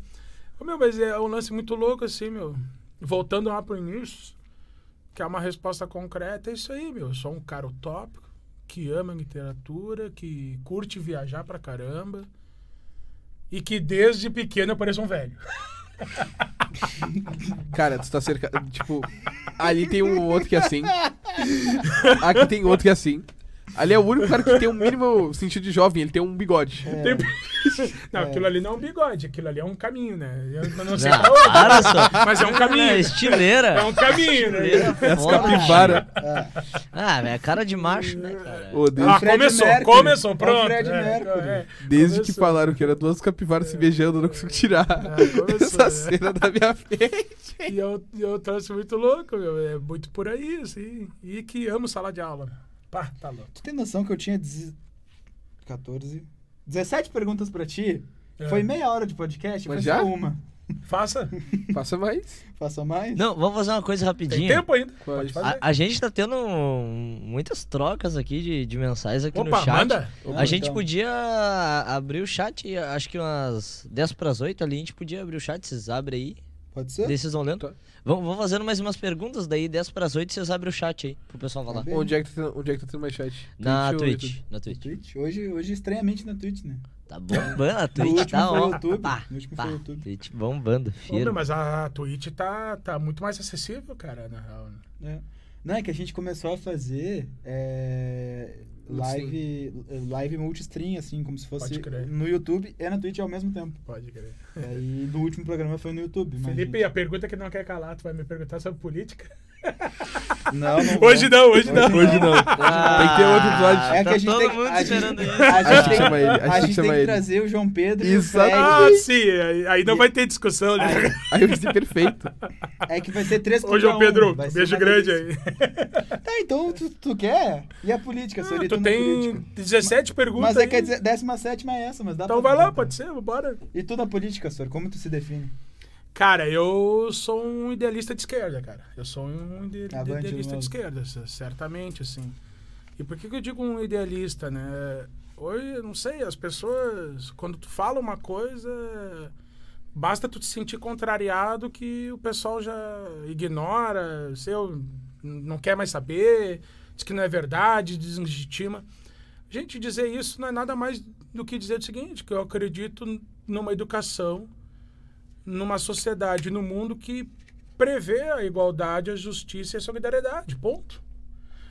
[SPEAKER 3] Ô, meu, mas é um lance muito louco, assim, meu. Voltando lá pro início, que é uma resposta concreta, é isso aí, meu. Eu sou um cara utópico, que ama literatura, que curte viajar pra caramba. E que desde pequeno eu pareço um velho. [LAUGHS]
[SPEAKER 2] Cara, tu tá cercado. Tipo, ali tem um outro que é assim. Aqui tem outro que é assim. Ali é o único cara que tem um mínimo sentido de jovem, ele tem um bigode.
[SPEAKER 3] Tem- [LAUGHS] Não, aquilo ali não é um bigode, aquilo ali é um caminho, né? Eu não sei
[SPEAKER 4] Não,
[SPEAKER 3] qual é,
[SPEAKER 4] para só. [LAUGHS]
[SPEAKER 3] mas é um caminho.
[SPEAKER 4] É estileira.
[SPEAKER 3] É um caminho, né?
[SPEAKER 2] É as capivara.
[SPEAKER 4] Ah, é cara de macho, né, cara?
[SPEAKER 2] Ô, desde,
[SPEAKER 3] Ah,
[SPEAKER 1] Fred
[SPEAKER 3] começou,
[SPEAKER 1] Mercury.
[SPEAKER 3] começou,
[SPEAKER 1] É o
[SPEAKER 3] pronto.
[SPEAKER 1] Fred
[SPEAKER 3] É,
[SPEAKER 1] Mercury.
[SPEAKER 3] é.
[SPEAKER 2] desde que
[SPEAKER 3] Começou.
[SPEAKER 2] falaram que era duas capivaras se beijando, eu não consigo tirar
[SPEAKER 3] É, começou,
[SPEAKER 2] essa
[SPEAKER 3] né?
[SPEAKER 2] cena da minha frente.
[SPEAKER 3] E eu, e eu trouxe muito louco, meu. É muito por aí, assim. E que amo sala de aula. Pá, tá louco.
[SPEAKER 1] Tu tem noção que eu tinha deze- 14, 17 perguntas pra ti?
[SPEAKER 3] É.
[SPEAKER 1] Foi meia hora de podcast,
[SPEAKER 2] Mas
[SPEAKER 1] foi
[SPEAKER 2] já?
[SPEAKER 1] só uma.
[SPEAKER 3] Faça. [LAUGHS]
[SPEAKER 2] Faça mais.
[SPEAKER 1] Faça mais?
[SPEAKER 4] Não, vamos fazer uma coisa
[SPEAKER 3] Tem
[SPEAKER 4] rapidinho.
[SPEAKER 3] tempo ainda.
[SPEAKER 2] Pode.
[SPEAKER 3] Pode fazer.
[SPEAKER 4] A, a gente tá tendo muitas trocas aqui de, de mensagens aqui
[SPEAKER 3] Opa,
[SPEAKER 4] no chat.
[SPEAKER 3] manda.
[SPEAKER 4] A gente
[SPEAKER 1] então.
[SPEAKER 4] podia abrir o chat, acho que umas 10 pras 8 ali, a gente podia abrir o chat, vocês abrem aí.
[SPEAKER 1] Pode ser?
[SPEAKER 4] Vão lendo.
[SPEAKER 2] Tá.
[SPEAKER 4] Vamos, vamos fazendo mais umas perguntas, daí 10 pras 8 vocês abrem o chat aí, pro pessoal falar.
[SPEAKER 1] Bem.
[SPEAKER 2] Onde é, que tá, onde é que tá tendo mais chat?
[SPEAKER 4] Na Twitch.
[SPEAKER 2] YouTube?
[SPEAKER 4] Na Twitch.
[SPEAKER 1] Twitch? Hoje, hoje estranhamente na Twitch, né?
[SPEAKER 4] Tá bombando a [LAUGHS]
[SPEAKER 1] No
[SPEAKER 4] Twitch,
[SPEAKER 1] último
[SPEAKER 4] tá
[SPEAKER 1] foi
[SPEAKER 4] ó.
[SPEAKER 1] o YouTube.
[SPEAKER 4] Pá,
[SPEAKER 1] No último
[SPEAKER 4] pá,
[SPEAKER 1] foi o YouTube.
[SPEAKER 4] Twitch bombando, firme.
[SPEAKER 3] mas a Twitch tá, tá muito mais acessível, cara, na real. né?
[SPEAKER 1] É. Não, é que a gente começou a fazer é, live, live multistream, assim, como se fosse no YouTube e na Twitch ao mesmo tempo.
[SPEAKER 3] Pode crer.
[SPEAKER 1] Aí no último programa foi no YouTube.
[SPEAKER 3] Felipe,
[SPEAKER 1] gente,
[SPEAKER 3] a pergunta que não quer calar, tu vai me perguntar sobre política?
[SPEAKER 1] Não, não
[SPEAKER 3] Hoje não, hoje não.
[SPEAKER 2] Hoje não.
[SPEAKER 4] Ah,
[SPEAKER 2] Tem que ter outro episódio.
[SPEAKER 1] É que
[SPEAKER 4] tá
[SPEAKER 1] a gente
[SPEAKER 4] todo
[SPEAKER 1] tem,
[SPEAKER 4] mundo
[SPEAKER 1] a gente,
[SPEAKER 4] esperando isso.
[SPEAKER 1] A
[SPEAKER 2] A
[SPEAKER 1] gente
[SPEAKER 2] gente
[SPEAKER 1] tem,
[SPEAKER 2] chama ele, a
[SPEAKER 1] a
[SPEAKER 2] gente
[SPEAKER 1] gente tem
[SPEAKER 2] chama
[SPEAKER 1] que
[SPEAKER 2] ele.
[SPEAKER 1] trazer o João Pedro e o.
[SPEAKER 3] Ah, sim, aí, não vai ter discussão, né?
[SPEAKER 2] Aí vai ser perfeito.
[SPEAKER 1] É que vai ser três
[SPEAKER 3] Ô,
[SPEAKER 1] contra
[SPEAKER 3] João
[SPEAKER 1] um.
[SPEAKER 3] Pedro,
[SPEAKER 1] Vai
[SPEAKER 3] beijo grande aí.
[SPEAKER 1] Tá, então tu, tu quer? E a política,
[SPEAKER 3] Ah, tu tem
[SPEAKER 1] política?
[SPEAKER 3] 17 perguntas
[SPEAKER 1] Mas é
[SPEAKER 3] aí.
[SPEAKER 1] que a 17 é essa, mas dá
[SPEAKER 3] Então vai lá, pode ser, bora.
[SPEAKER 1] E tu na política, Sor, como tu se define?
[SPEAKER 3] Cara, eu sou um idealista de esquerda, cara. Eu sou um ide-
[SPEAKER 1] Avante,
[SPEAKER 3] idealista
[SPEAKER 1] Lula.
[SPEAKER 3] de esquerda, certamente, assim. E por que, que eu digo um idealista, né? Hoje, não sei, as pessoas, quando tu fala uma coisa, basta tu te sentir contrariado que o pessoal já ignora, sei, eu, não quer mais saber, diz que não é verdade, deslegitima. Gente, dizer isso não é nada mais do que dizer o seguinte, que eu acredito numa educação numa sociedade, no mundo que prevê a igualdade, a justiça e a solidariedade. Ponto.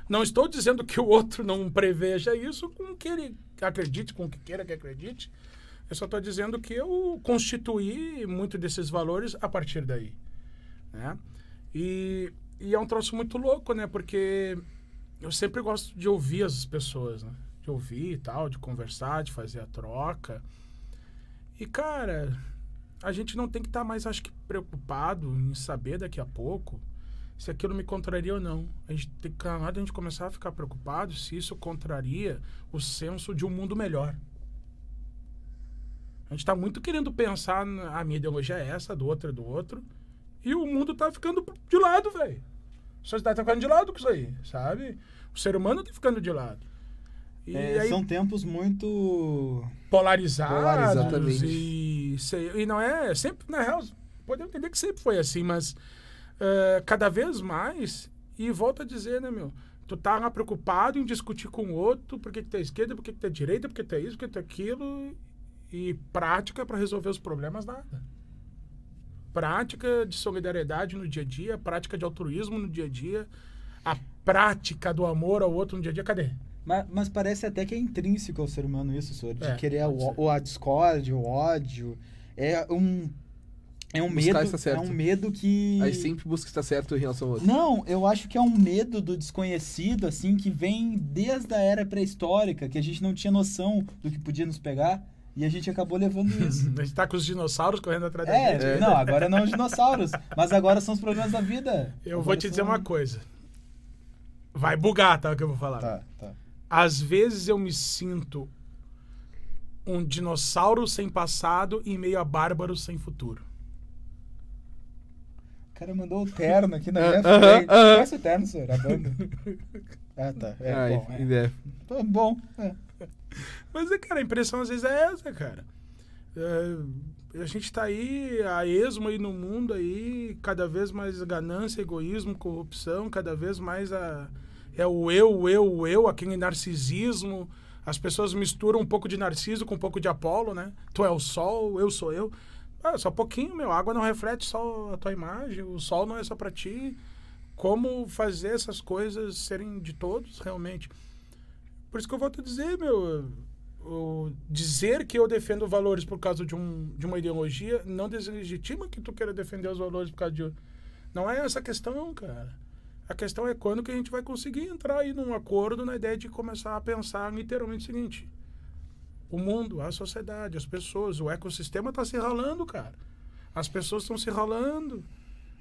[SPEAKER 3] Não estou dizendo que o outro não preveja isso com que ele acredite, com que queira que acredite. Eu só estou dizendo que eu constituí muito desses valores a partir daí. Né? E, e é um troço muito louco, né? Porque eu sempre gosto de ouvir as pessoas, né? De ouvir e tal, de conversar, de fazer a troca. E, cara, a gente não tem que estar tá mais, acho que, preocupado em saber daqui a pouco se aquilo me contraria ou não. A gente tem que, a gente começar a ficar preocupado se isso contraria o senso de um mundo melhor. A gente está muito querendo pensar, a minha ideologia é essa, do outro é do outro, e o mundo está ficando de lado, velho. A sociedade está ficando de lado com isso aí, sabe? O ser humano está ficando de lado.
[SPEAKER 1] É, aí, são tempos muito
[SPEAKER 3] polarizados.
[SPEAKER 2] polarizados
[SPEAKER 3] e, e não é sempre, na real, podemos entender que sempre foi assim, mas uh, cada vez mais, e volto a dizer, né, meu? Tu tá preocupado em discutir com o outro, por que, que tu é esquerda, por que, que tu é direita, por que tu é isso, por que tu é aquilo, e prática para resolver os problemas, nada. Prática de solidariedade no dia a dia, prática de altruísmo no dia a dia, a prática do amor ao outro no dia a dia, cadê?
[SPEAKER 1] Mas, mas, parece até que é intrínseco ao ser humano isso, senhor, de
[SPEAKER 3] É,
[SPEAKER 1] querer o, o a discórdia, o ódio. É um é um
[SPEAKER 2] Buscar
[SPEAKER 1] medo,
[SPEAKER 2] estar
[SPEAKER 1] é um medo que
[SPEAKER 2] Aí sempre busca estar certo em relação ao outro.
[SPEAKER 1] Não, eu acho que é um medo do desconhecido assim que vem desde a era pré-histórica, que a gente não tinha noção do que podia nos pegar e a gente acabou levando [LAUGHS] isso.
[SPEAKER 3] A gente tá com os dinossauros correndo atrás da
[SPEAKER 1] É,
[SPEAKER 3] gente.
[SPEAKER 1] não, agora não os dinossauros, mas agora são os problemas da vida.
[SPEAKER 3] Eu vou
[SPEAKER 1] Agora
[SPEAKER 3] te
[SPEAKER 1] são-
[SPEAKER 3] dizer uma coisa. Vai bugar, tá? O que eu vou falar.
[SPEAKER 1] Tá, tá.
[SPEAKER 3] Às vezes eu me sinto um dinossauro sem passado em meio a bárbaros sem futuro.
[SPEAKER 1] O cara mandou o terno aqui na minha
[SPEAKER 2] Aham,
[SPEAKER 1] frente. Conhece o terno, senhor? A banda. [LAUGHS] Ah, tá. É,
[SPEAKER 2] Ai,
[SPEAKER 1] bom, é.
[SPEAKER 2] é.
[SPEAKER 1] Tá bom. É.
[SPEAKER 3] Mas, é, cara, a impressão às vezes é essa, cara. É, a gente tá aí, a esmo aí no mundo aí, cada vez mais ganância, egoísmo, corrupção, cada vez mais a, é o eu, o eu, o eu, aquele narcisismo. As pessoas misturam um pouco de narciso com um pouco de Apolo, né? Tu é o sol, eu sou eu. Ah, só pouquinho, meu. A água não reflete só a tua imagem, o sol não é só pra ti. Como fazer essas coisas serem de todos, realmente. Por isso que eu volto a dizer, meu, o dizer que eu defendo valores por causa de, um, de uma ideologia não deslegitima que tu queira defender os valores por causa de. Não é essa questão, cara. A questão é quando que a gente vai conseguir entrar aí num acordo na ideia de começar a pensar literalmente o seguinte: o mundo, a sociedade, as pessoas, o ecossistema está se ralando, cara. As pessoas estão se ralando.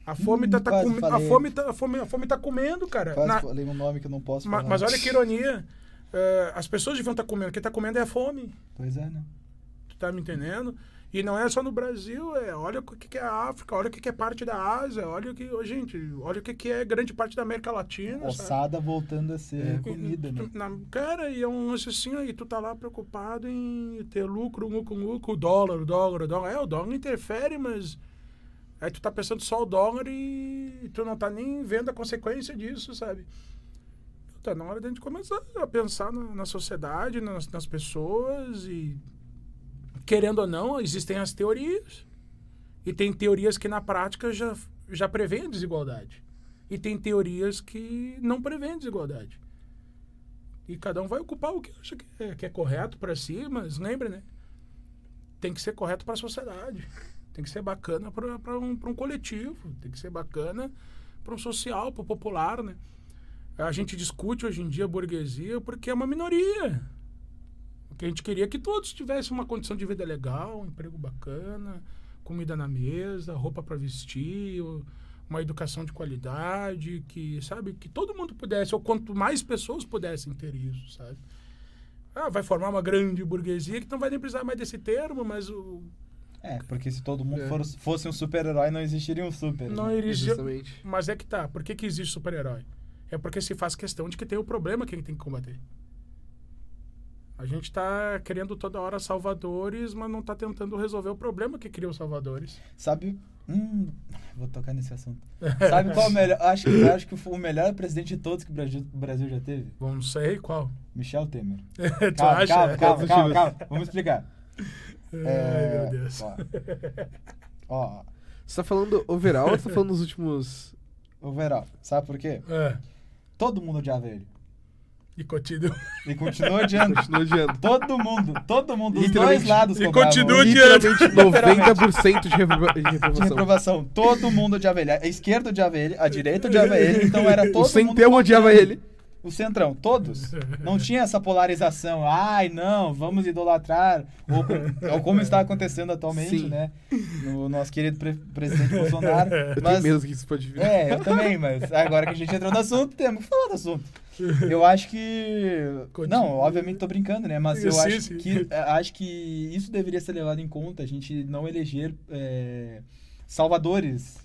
[SPEAKER 3] A fome,
[SPEAKER 1] Hum,
[SPEAKER 3] tá, tá come- a, fome tá, a, fome, a fome tá comendo, cara.
[SPEAKER 1] Quase
[SPEAKER 3] Na-
[SPEAKER 1] falei um nome que eu não posso
[SPEAKER 3] ma-
[SPEAKER 1] falar.
[SPEAKER 3] mas olha que ironia. Eh, as pessoas deviam estar comendo. Quem está comendo é a fome.
[SPEAKER 1] Pois é, né?
[SPEAKER 3] Tu tá me entendendo? E não é só no Brasil, é, olha o que que é a África, olha o que que é parte da Ásia, olha o que, ô, gente, olha o que que é grande parte da América Latina, sabe?
[SPEAKER 1] Ossada voltando a ser
[SPEAKER 2] É.
[SPEAKER 1] comida, né?
[SPEAKER 3] Na- cara, e é um lance assim, aí tu tá lá preocupado em ter lucro, lucro, lucro, o dólar, dólar, dólar. É, o dólar interfere, mas aí tu tá pensando só o dólar e tu não tá nem vendo a consequência disso, sabe? Tá na hora da gente começar a pensar na, na sociedade, nas, nas pessoas e querendo ou não, existem as teorias. E tem teorias que na prática já, já a desigualdade. E tem teorias que não prevêem desigualdade. E cada um vai ocupar o que acha que é, que é correto para si, mas lembre, né? Tem que ser correto para a sociedade. Tem que ser bacana para um, um coletivo. Tem que ser bacana para um social, para o popular, né? A gente discute hoje em dia a burguesia porque é uma minoria. Porque a gente queria que todos tivessem uma condição de vida legal, um emprego bacana, comida na mesa, roupa para vestir, uma educação de qualidade, que, sabe, que todo mundo pudesse, ou quanto mais pessoas pudessem ter isso, sabe? Ah, vai formar uma grande burguesia que não vai nem precisar mais desse termo, mas o,
[SPEAKER 1] É, porque se todo mundo
[SPEAKER 2] É.
[SPEAKER 1] for- fosse um super-herói, não existiria um super.
[SPEAKER 3] não
[SPEAKER 1] né?
[SPEAKER 3] iria.
[SPEAKER 2] Justamente.
[SPEAKER 3] Mas é que tá, por que, que existe super-herói? É porque se faz questão de que tem o problema que a gente tem que combater. A gente tá querendo toda hora salvadores, mas não tá tentando resolver o problema que cria os salvadores.
[SPEAKER 1] Sabe. Hum, [LAUGHS] vou tocar nesse assunto. [LAUGHS] Sabe qual é o melhor? Acho que, acho que foi o melhor presidente de todos que o Brasil, o Brasil já teve?
[SPEAKER 3] Bom, não sei qual.
[SPEAKER 1] Michel Temer. [LAUGHS]
[SPEAKER 3] tu
[SPEAKER 1] Calma,
[SPEAKER 3] acha?
[SPEAKER 1] calma, calma, calma, calma. Vamos explicar.
[SPEAKER 3] Ai,
[SPEAKER 1] É,
[SPEAKER 3] meu Deus.
[SPEAKER 1] Ó, ó,
[SPEAKER 2] Você tá falando overall ou você tá falando nos últimos.
[SPEAKER 1] Overall. Sabe por quê?
[SPEAKER 3] É.
[SPEAKER 1] Todo mundo odiava ele.
[SPEAKER 3] E continua.
[SPEAKER 1] E continua odiando.
[SPEAKER 2] Continua odiando.
[SPEAKER 1] todo mundo, todo mundo, dos dois lados
[SPEAKER 3] E
[SPEAKER 1] cobravam
[SPEAKER 3] continua.
[SPEAKER 2] Literalmente 90% de, reprova- de
[SPEAKER 1] de
[SPEAKER 2] reprovação. [LAUGHS]
[SPEAKER 1] reprovação. Todo mundo odiava ele. A esquerda odiava ele, a direita odiava ele, então era [LAUGHS] todo
[SPEAKER 2] O
[SPEAKER 1] mundo.
[SPEAKER 2] Centrão odiava
[SPEAKER 1] contra
[SPEAKER 2] ele.
[SPEAKER 1] O Centrão, todos. Não tinha essa polarização. Ai, não, vamos idolatrar. Ou, ou como está acontecendo atualmente,
[SPEAKER 2] Sim.
[SPEAKER 1] né? No nosso querido pre- presidente Bolsonaro. [LAUGHS]
[SPEAKER 2] Eu
[SPEAKER 1] Mas,
[SPEAKER 2] tenho medo que isso pode vir.
[SPEAKER 1] é, eu também, mas agora que a gente entrou no assunto, temos que falar do assunto. Eu acho que.
[SPEAKER 3] Continua.
[SPEAKER 1] Não, obviamente tô brincando, né? Mas eu
[SPEAKER 3] Sim,
[SPEAKER 1] acho,
[SPEAKER 3] sim.
[SPEAKER 1] Que, é, acho que isso deveria ser levado em conta, a gente não eleger é, salvadores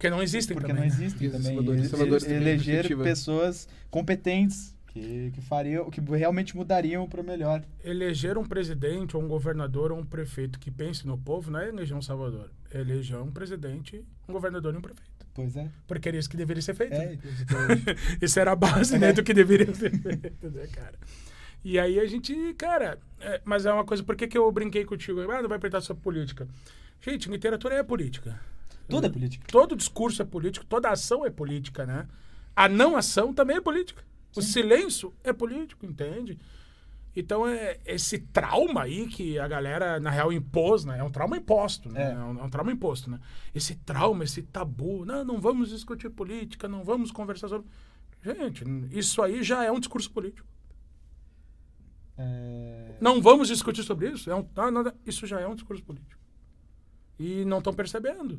[SPEAKER 3] Porque não existem
[SPEAKER 1] porque
[SPEAKER 3] também.
[SPEAKER 1] não
[SPEAKER 3] né?
[SPEAKER 1] existem
[SPEAKER 2] Isso,
[SPEAKER 1] também.
[SPEAKER 2] também é
[SPEAKER 1] eleger
[SPEAKER 2] perspectiva.
[SPEAKER 1] pessoas competentes que, que fariam, que realmente mudariam para melhor.
[SPEAKER 3] Eleger um presidente, ou um governador, ou um prefeito que pense no povo não é eleger um salvador. É eleger um presidente, um governador e um prefeito.
[SPEAKER 1] Pois é.
[SPEAKER 3] Porque era isso que deveria ser feito.
[SPEAKER 1] É,
[SPEAKER 3] né? Isso [LAUGHS] era a base né, do que deveria ser feito, né, cara? E aí a gente, cara, é, mas é uma coisa, por que, que eu brinquei contigo? Ah, não vai perguntar sobre política. Gente, literatura é política.
[SPEAKER 1] Tudo é política.
[SPEAKER 3] Todo discurso é político, toda ação é política, né? A não ação também é política. O silêncio é político, entende? Então, é esse trauma aí que a galera, na real, impôs, né? É um trauma imposto, né?
[SPEAKER 1] É.
[SPEAKER 3] É, um, é um trauma imposto, né? Esse trauma, esse tabu. Não, não vamos discutir política, não vamos conversar sobre... Gente, isso aí já é um discurso político.
[SPEAKER 1] É,
[SPEAKER 3] Não vamos discutir sobre isso? É um, ah, não, isso já é um discurso político. E não estão percebendo.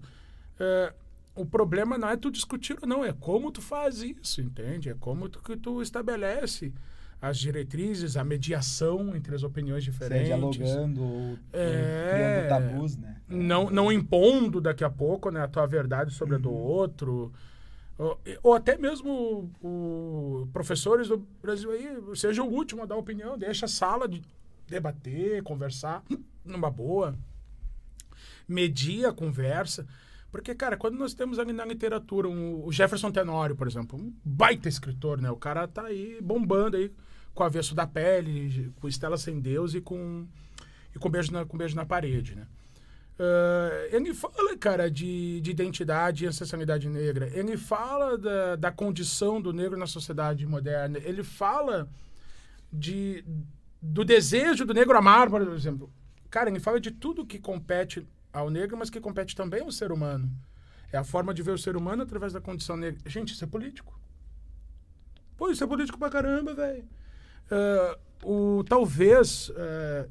[SPEAKER 3] É, o problema não é tu discutir ou não, é como tu faz isso, entende? É como tu, que tu estabelece as diretrizes, a mediação entre as opiniões
[SPEAKER 1] seja
[SPEAKER 3] diferentes.
[SPEAKER 1] dialogando ou,
[SPEAKER 3] É.
[SPEAKER 1] criando tabus, né?
[SPEAKER 3] Não, não impondo daqui a pouco né, a tua verdade sobre a do outro. Ou, ou até mesmo o, professores do Brasil aí, seja o último a dar opinião, deixa a sala de debater, conversar numa boa. Media a conversa. Porque, cara, quando nós temos ali na literatura um- o Jefferson Tenório, por exemplo, um baita escritor, né? O cara tá aí bombando aí com Avesso da Pele, com Estela Sem Deus e com, e com, beijo, na, com Beijo na Parede, né? Ah, ele fala, cara, de, de identidade e ancestralidade negra. Ele fala da, da condição do negro na sociedade moderna. Ele fala de, do desejo do negro amar, por exemplo. Cara, ele fala de tudo que compete ao negro, mas que compete também ao ser humano. É a forma de ver o ser humano através da condição negra. Gente, isso é político. Pô, isso é político pra caramba, velho. Ah, o talvez ah,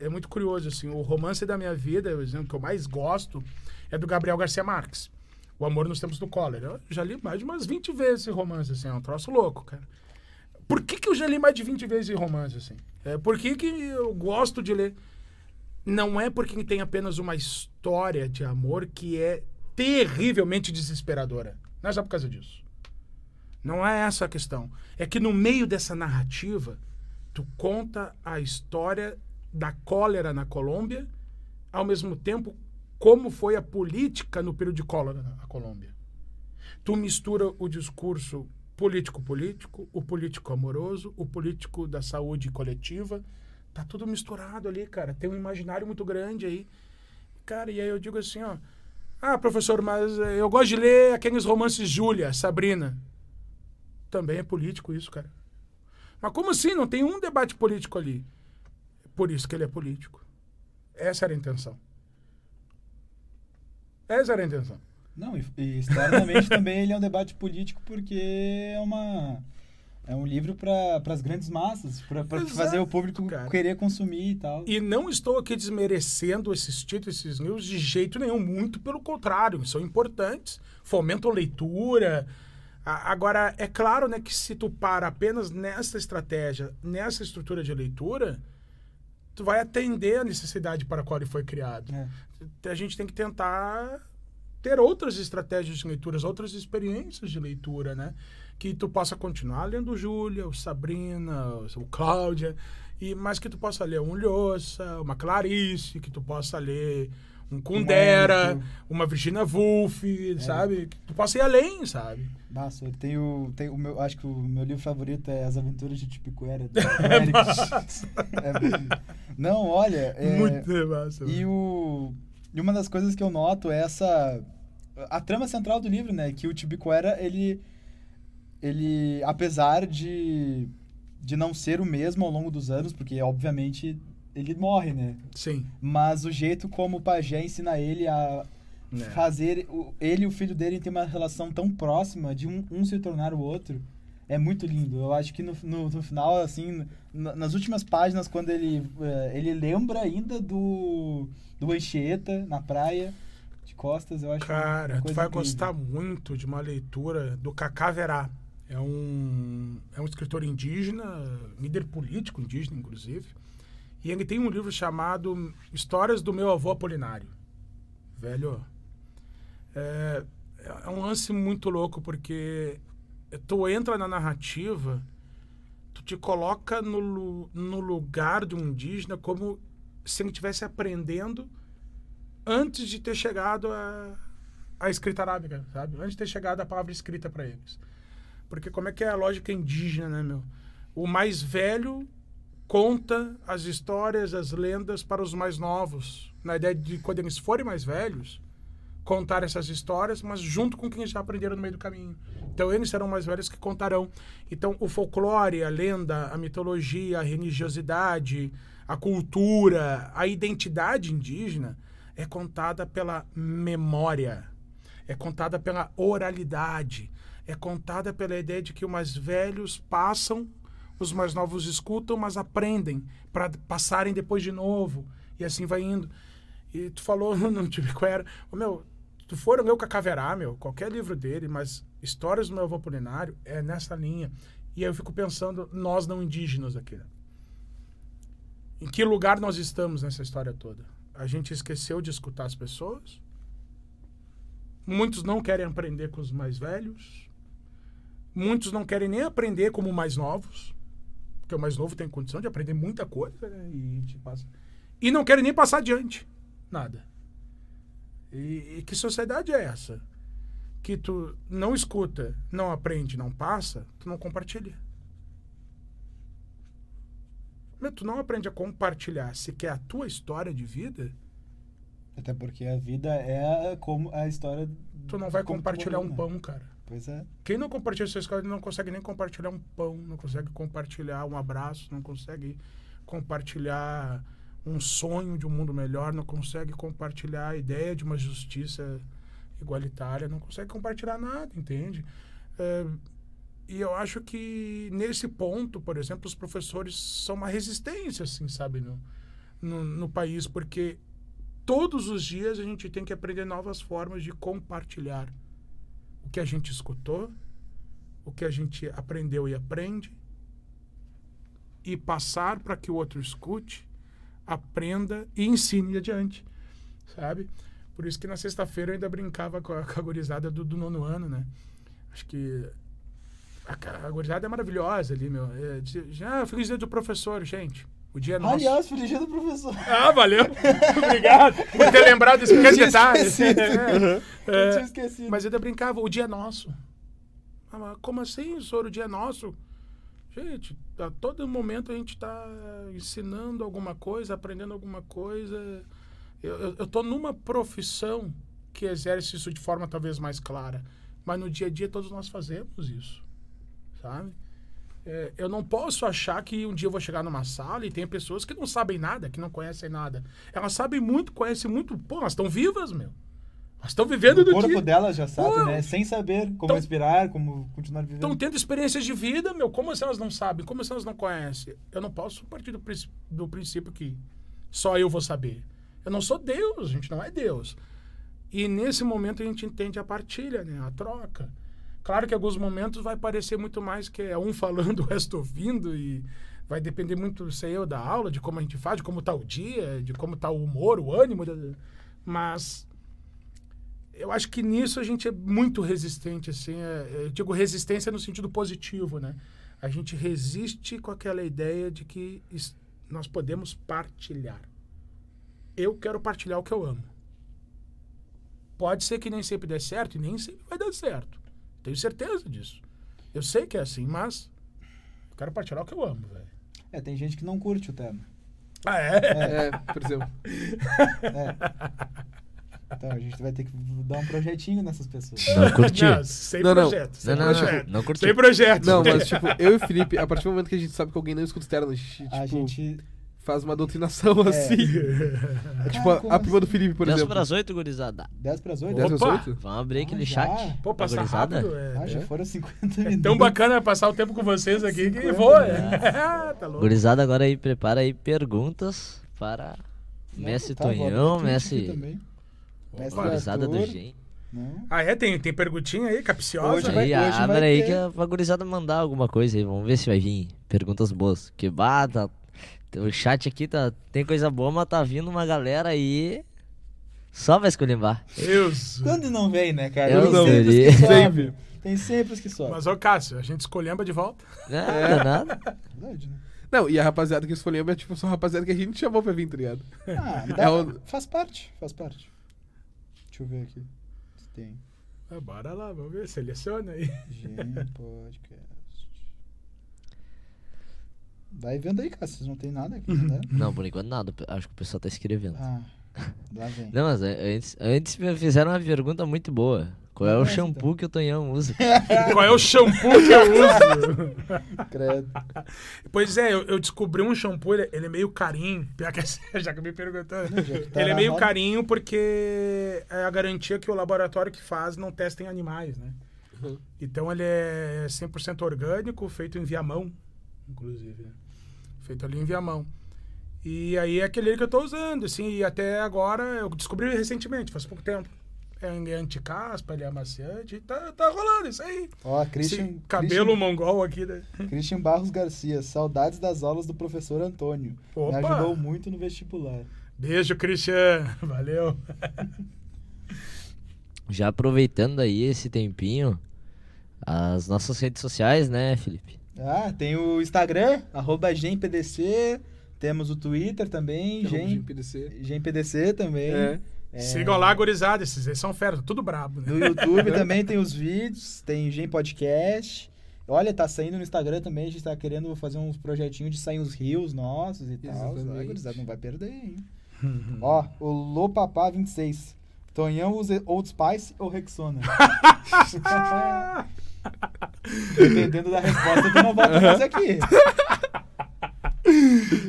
[SPEAKER 3] é muito curioso assim o romance da minha vida o exemplo que eu mais gosto é do Gabriel Garcia Marques o amor nos tempos do cólera eu já li mais de umas 20 vezes esse romance assim é um troço louco cara por que, que eu já li mais de 20 vezes esse romance assim é, por que, que eu gosto de ler não é porque tem apenas uma história de amor que é terrivelmente desesperadora não é só por causa disso não é essa a questão. É que no meio dessa narrativa, tu conta a história da cólera na Colômbia, ao mesmo tempo como foi a política no período de cólera na Colômbia. Tu mistura o discurso político-político, o político amoroso, o político da saúde coletiva, tá tudo misturado ali, cara. Tem um imaginário muito grande aí. Cara, e aí eu digo assim, ó, ah, professor, mas eh, eu gosto de ler aqueles romances Júlia, Sabrina. Também é político isso, cara. Mas como assim? Não tem um debate político ali. Por isso que ele é político. Essa era a intenção. Essa era a intenção.
[SPEAKER 1] Não, e, e historicamente [LAUGHS] também ele é um debate político porque é uma é um livro para as grandes massas, para fazer o público
[SPEAKER 3] cara.
[SPEAKER 1] querer consumir e tal.
[SPEAKER 3] E não estou aqui desmerecendo esses títulos, esses livros, de jeito nenhum. Muito pelo contrário, são importantes. Fomentam leitura. Agora, é claro né, que se tu para apenas nessa estratégia, nessa estrutura de leitura, tu vai atender a necessidade para a qual ele foi criado.
[SPEAKER 1] É.
[SPEAKER 3] a gente tem que tentar ter outras estratégias de leituras, outras experiências de leitura, né? Que tu possa continuar lendo o Júlia, o Sabrina, o Cláudia, e mas que tu possa ler um Lhosa, uma Clarice, que tu possa ler um Kundera,
[SPEAKER 1] Érico.
[SPEAKER 3] uma Virginia Woolf, sabe? Que tu possa ir além, sabe?
[SPEAKER 1] Nossa, eu tenho, tenho o meu, acho que o meu livro favorito é As Aventuras de Tipicuera. [LAUGHS] do Eric. É, não, olha, é,
[SPEAKER 3] Muito massa.
[SPEAKER 1] e o E uma das coisas que eu noto é essa. A trama central do livro, né? Que o Tibiquera, ele. Ele, apesar de, de não ser o mesmo ao longo dos anos, porque obviamente ele morre, né?
[SPEAKER 3] Sim.
[SPEAKER 1] Mas o jeito como o pajé ensina ele a
[SPEAKER 3] É.
[SPEAKER 1] fazer o- ele e o filho dele ter uma relação tão próxima de um, um se tornar o outro é muito lindo. Eu acho que no, no, no final, assim, na- nas últimas páginas, quando ele, eh, ele lembra ainda do, do Anchieta na praia de costas, eu acho
[SPEAKER 3] Cara, tu vai
[SPEAKER 1] incrível.
[SPEAKER 3] gostar muito de uma leitura do Cacá Verá. É um, é um escritor indígena, líder político indígena, inclusive. E ele tem um livro chamado Histórias do Meu Avô Apolinário. Velho, é, é um lance muito louco, porque tu entra na narrativa, tu te coloca no, no lugar de um indígena como se ele estivesse aprendendo antes de ter chegado a, a escrita arábica, sabe? Antes de ter chegado a palavra escrita para eles. Porque como é que é a lógica indígena, né, meu? O mais velho conta as histórias, as lendas para os mais novos, na ideia de quando eles forem mais velhos, contar essas histórias, mas junto com quem já aprenderam no meio do caminho. Então eles serão mais velhos que contarão. Então o folclore, a lenda, a mitologia, a religiosidade, a cultura, a identidade indígena é contada pela memória, é contada pela oralidade, é contada pela ideia de que os mais velhos passam, os mais novos escutam, mas aprendem para passarem depois de novo e assim vai indo. E tu falou [LAUGHS] no Tibiquera, ô meu, tu for ler o Cacaverá, meu, qualquer livro dele, mas Histórias do Meu Avô Apolinário é nessa linha. E aí eu fico pensando, nós não indígenas aqui, né? Em que lugar nós estamos nessa história toda? A gente esqueceu de escutar as pessoas? Muitos não querem aprender com os mais velhos. Muitos não querem nem aprender como mais novos. Porque o mais novo tem condição de aprender muita coisa, né? E, gente passa... e não querem nem passar adiante. Nada. E, e que sociedade é essa? Que tu não escuta, não aprende, não passa, tu não compartilha. Meu, tu não aprende a compartilhar se quer a tua história de vida,
[SPEAKER 1] Até porque a vida é como a história.
[SPEAKER 3] tu não vai compartilhar um
[SPEAKER 1] né?
[SPEAKER 3] pão, cara.
[SPEAKER 1] Pois é.
[SPEAKER 3] Quem não compartilha sua história não consegue nem compartilhar um pão, não consegue compartilhar um abraço, não consegue compartilhar um sonho de um mundo melhor, não consegue compartilhar a ideia de uma justiça igualitária, não consegue compartilhar nada, entende? É, e eu acho que nesse ponto, por exemplo, os professores são uma resistência, assim, sabe, no, no, no país, porque todos os dias a gente tem que aprender novas formas de compartilhar o que a gente escutou, o que a gente aprendeu e aprende, e passar para que o outro escute, aprenda e ensine adiante, sabe? Por isso que na sexta-feira eu ainda brincava com a, com a gurizada do, do nono ano, né? Acho que a, a gurizada é maravilhosa ali, meu. É, diz- ah, feliz dia do professor, gente. O dia é nosso.
[SPEAKER 1] Aliás, feliz dia do professor.
[SPEAKER 3] Ah, valeu. [LAUGHS] Obrigado por ter lembrado desse pequeno
[SPEAKER 1] tinha
[SPEAKER 3] detalhe.
[SPEAKER 1] esquecido.
[SPEAKER 3] É,
[SPEAKER 1] Eu
[SPEAKER 3] é,
[SPEAKER 1] tinha esquecido.
[SPEAKER 3] mas eu ainda brincava, o dia é nosso. Ah, como assim, senhor, o dia é nosso? Gente, a todo momento a gente está ensinando alguma coisa, aprendendo alguma coisa. Eu, eu, eu tô numa profissão que exerce isso de forma talvez mais clara. Mas no dia a dia todos nós fazemos isso, sabe? É, eu não posso achar que um dia eu vou chegar numa sala e tem pessoas que não sabem nada, que não conhecem nada. Elas sabem muito, conhecem muito. Pô, elas estão vivas, meu. Elas estão vivendo
[SPEAKER 1] o
[SPEAKER 3] do
[SPEAKER 1] corpo
[SPEAKER 3] dia.
[SPEAKER 1] dela já sabe,
[SPEAKER 3] Pô,
[SPEAKER 1] né? Sem saber como
[SPEAKER 3] então-
[SPEAKER 1] respirar, como continuar vivendo.
[SPEAKER 3] Estão tendo experiências de vida, meu. Como assim elas não sabem? Como assim elas não conhecem? Eu não posso partir do, do princípio que só eu vou saber. Eu não sou Deus, a gente não é Deus. E nesse momento a gente entende a partilha, né? A troca. Claro que em alguns momentos vai parecer muito mais que é um [LAUGHS] falando, o resto ouvindo e vai depender muito, sei eu, da aula, de como a gente faz, de como tá o dia, de como tá o humor, o ânimo. Mas eu acho que nisso a gente é muito resistente, assim. é- eu digo resistência no sentido positivo, né? A gente resiste com aquela ideia de que nós podemos partilhar. Eu quero partilhar o que eu amo. Pode ser que nem sempre dê certo e nem sempre vai dar certo. Tenho certeza disso. Eu sei que é assim, mas eu quero partilhar o que eu amo, velho.
[SPEAKER 1] É, tem gente que não curte o tema.
[SPEAKER 3] Ah, é?
[SPEAKER 2] É, por exemplo.
[SPEAKER 1] É. Então a gente vai ter que dar um projetinho nessas pessoas.
[SPEAKER 4] Não curti.
[SPEAKER 3] Não, sem
[SPEAKER 2] Não, não.
[SPEAKER 3] projeto. Sem
[SPEAKER 4] Não, não,
[SPEAKER 3] projeto.
[SPEAKER 4] não, não curti.
[SPEAKER 3] Sem projeto.
[SPEAKER 2] Não, mas tipo, eu e o Felipe, a partir do momento que a gente sabe que alguém não escuta externo, a gente, tipo,
[SPEAKER 1] A gente.
[SPEAKER 2] Faz uma doutrinação
[SPEAKER 1] É. [LAUGHS]
[SPEAKER 2] assim. É, tipo, a,
[SPEAKER 1] como
[SPEAKER 2] a prima do Felipe, por
[SPEAKER 4] 10
[SPEAKER 2] exemplo.
[SPEAKER 4] pras 8, gurizada.
[SPEAKER 1] 10 para as 8?
[SPEAKER 2] 10 às
[SPEAKER 3] Opa!
[SPEAKER 2] 8?
[SPEAKER 4] Vamos abrir aquele
[SPEAKER 1] Ah, já?
[SPEAKER 4] chat.
[SPEAKER 3] Pô, passar rápido. É,
[SPEAKER 1] Ah, já
[SPEAKER 3] é.
[SPEAKER 1] foram 50
[SPEAKER 3] É
[SPEAKER 1] minutos.
[SPEAKER 3] tão bacana passar o tempo com vocês aqui que
[SPEAKER 1] 50,
[SPEAKER 3] voa.
[SPEAKER 1] né? [LAUGHS]
[SPEAKER 3] tá louco.
[SPEAKER 4] Gurizada, agora aí, prepara aí perguntas para Messi
[SPEAKER 1] Tá,
[SPEAKER 4] Tonhão,
[SPEAKER 1] Twitch
[SPEAKER 4] Messi.
[SPEAKER 1] também. Mestre
[SPEAKER 4] Gurizada do. Gen.
[SPEAKER 1] Não.
[SPEAKER 3] Ah, é? Tem, tem perguntinha aí, capciosa?
[SPEAKER 1] Hoje vai-
[SPEAKER 4] Aí,
[SPEAKER 1] hoje
[SPEAKER 4] abre
[SPEAKER 1] vai
[SPEAKER 4] aí
[SPEAKER 1] ter.
[SPEAKER 4] que é pra gurizada mandar alguma coisa aí. Vamos ver se vai vir perguntas boas. Que bata. O chat aqui tá, tem coisa boa, mas tá vindo uma galera aí. Só vai escolher
[SPEAKER 3] Deus.
[SPEAKER 1] Quando não vem, né, cara?
[SPEAKER 4] Eu
[SPEAKER 1] Tem
[SPEAKER 4] não
[SPEAKER 1] sempre.
[SPEAKER 2] Sempre.
[SPEAKER 1] Tem sempre os que sobem.
[SPEAKER 3] Mas, ô Cássio, a gente escolhemos de volta.
[SPEAKER 4] Nada, nada.
[SPEAKER 1] Verdade, né?
[SPEAKER 2] Não, e a rapaziada que escolheu é tipo só a rapaziada que a gente chamou pra vir, tá ligado?
[SPEAKER 1] Ah, [LAUGHS]
[SPEAKER 2] É o-
[SPEAKER 1] faz parte, faz parte. Deixa eu ver aqui. Se tem.
[SPEAKER 3] Ah, bora lá, vamos ver. Seleciona aí.
[SPEAKER 1] Gen Podcast. Vai vendo aí, cara. Vocês não tem nada aqui, né?
[SPEAKER 4] Não, por enquanto nada. Acho que o pessoal tá escrevendo.
[SPEAKER 1] Ah, lá vem.
[SPEAKER 4] Não, mas é, antes, antes me fizeram uma pergunta muito boa. Qual é o
[SPEAKER 1] Começa,
[SPEAKER 4] shampoo
[SPEAKER 1] então.
[SPEAKER 4] que o Tonhão usa? [LAUGHS]
[SPEAKER 3] Qual é o shampoo que eu uso? [LAUGHS]
[SPEAKER 1] Credo.
[SPEAKER 3] pois é, eu, eu descobri um shampoo, ele, ele é meio carinho. Pior que [LAUGHS] é, já que me perguntando.
[SPEAKER 1] já que tá
[SPEAKER 3] ele é meio
[SPEAKER 1] roda.
[SPEAKER 3] carinho porque é a garantia que o laboratório que faz não testa em animais, né?
[SPEAKER 2] Uhum.
[SPEAKER 3] Então ele é 100% orgânico, feito em Viamão, inclusive. né? Feito ali em Viamão. E aí é aquele que eu tô usando, assim, e até agora eu descobri recentemente, faz pouco tempo. É anti-caspa, ele é amaciante, e tá, tá rolando isso aí.
[SPEAKER 1] Ó, Christian,
[SPEAKER 3] Esse cabelo
[SPEAKER 1] Christian,
[SPEAKER 3] mongol aqui, né?
[SPEAKER 1] Christian Barros Garcia. Saudades das aulas do professor Antônio.
[SPEAKER 3] Opa!
[SPEAKER 1] Me ajudou muito no vestibular.
[SPEAKER 3] Beijo, Christian. [LAUGHS] Valeu.
[SPEAKER 4] Já aproveitando aí esse tempinho, as nossas redes sociais, né, Felipe?
[SPEAKER 1] Ah, tem o Instagram, arroba GemPDC. Temos o Twitter também,
[SPEAKER 2] Arroba
[SPEAKER 1] Gem,
[SPEAKER 2] GPDC.
[SPEAKER 1] GemPDC também.
[SPEAKER 2] É.
[SPEAKER 1] É,
[SPEAKER 3] Sigam lá, gurizada. Esses aí são feras, tudo brabo, né?
[SPEAKER 1] No YouTube [LAUGHS] também tem os vídeos, tem Gem Podcast. Olha, tá saindo no Instagram também, a gente tá querendo fazer uns projetinhos de sair uns rios nossos e tal.
[SPEAKER 2] Exatamente.
[SPEAKER 1] Ah, gurizada, não vai perder, hein? Ó, o Lopapá 26. Tonhão usa Old Spice ou Rexona? [LAUGHS] Dependendo da resposta, tu não volta mais aqui.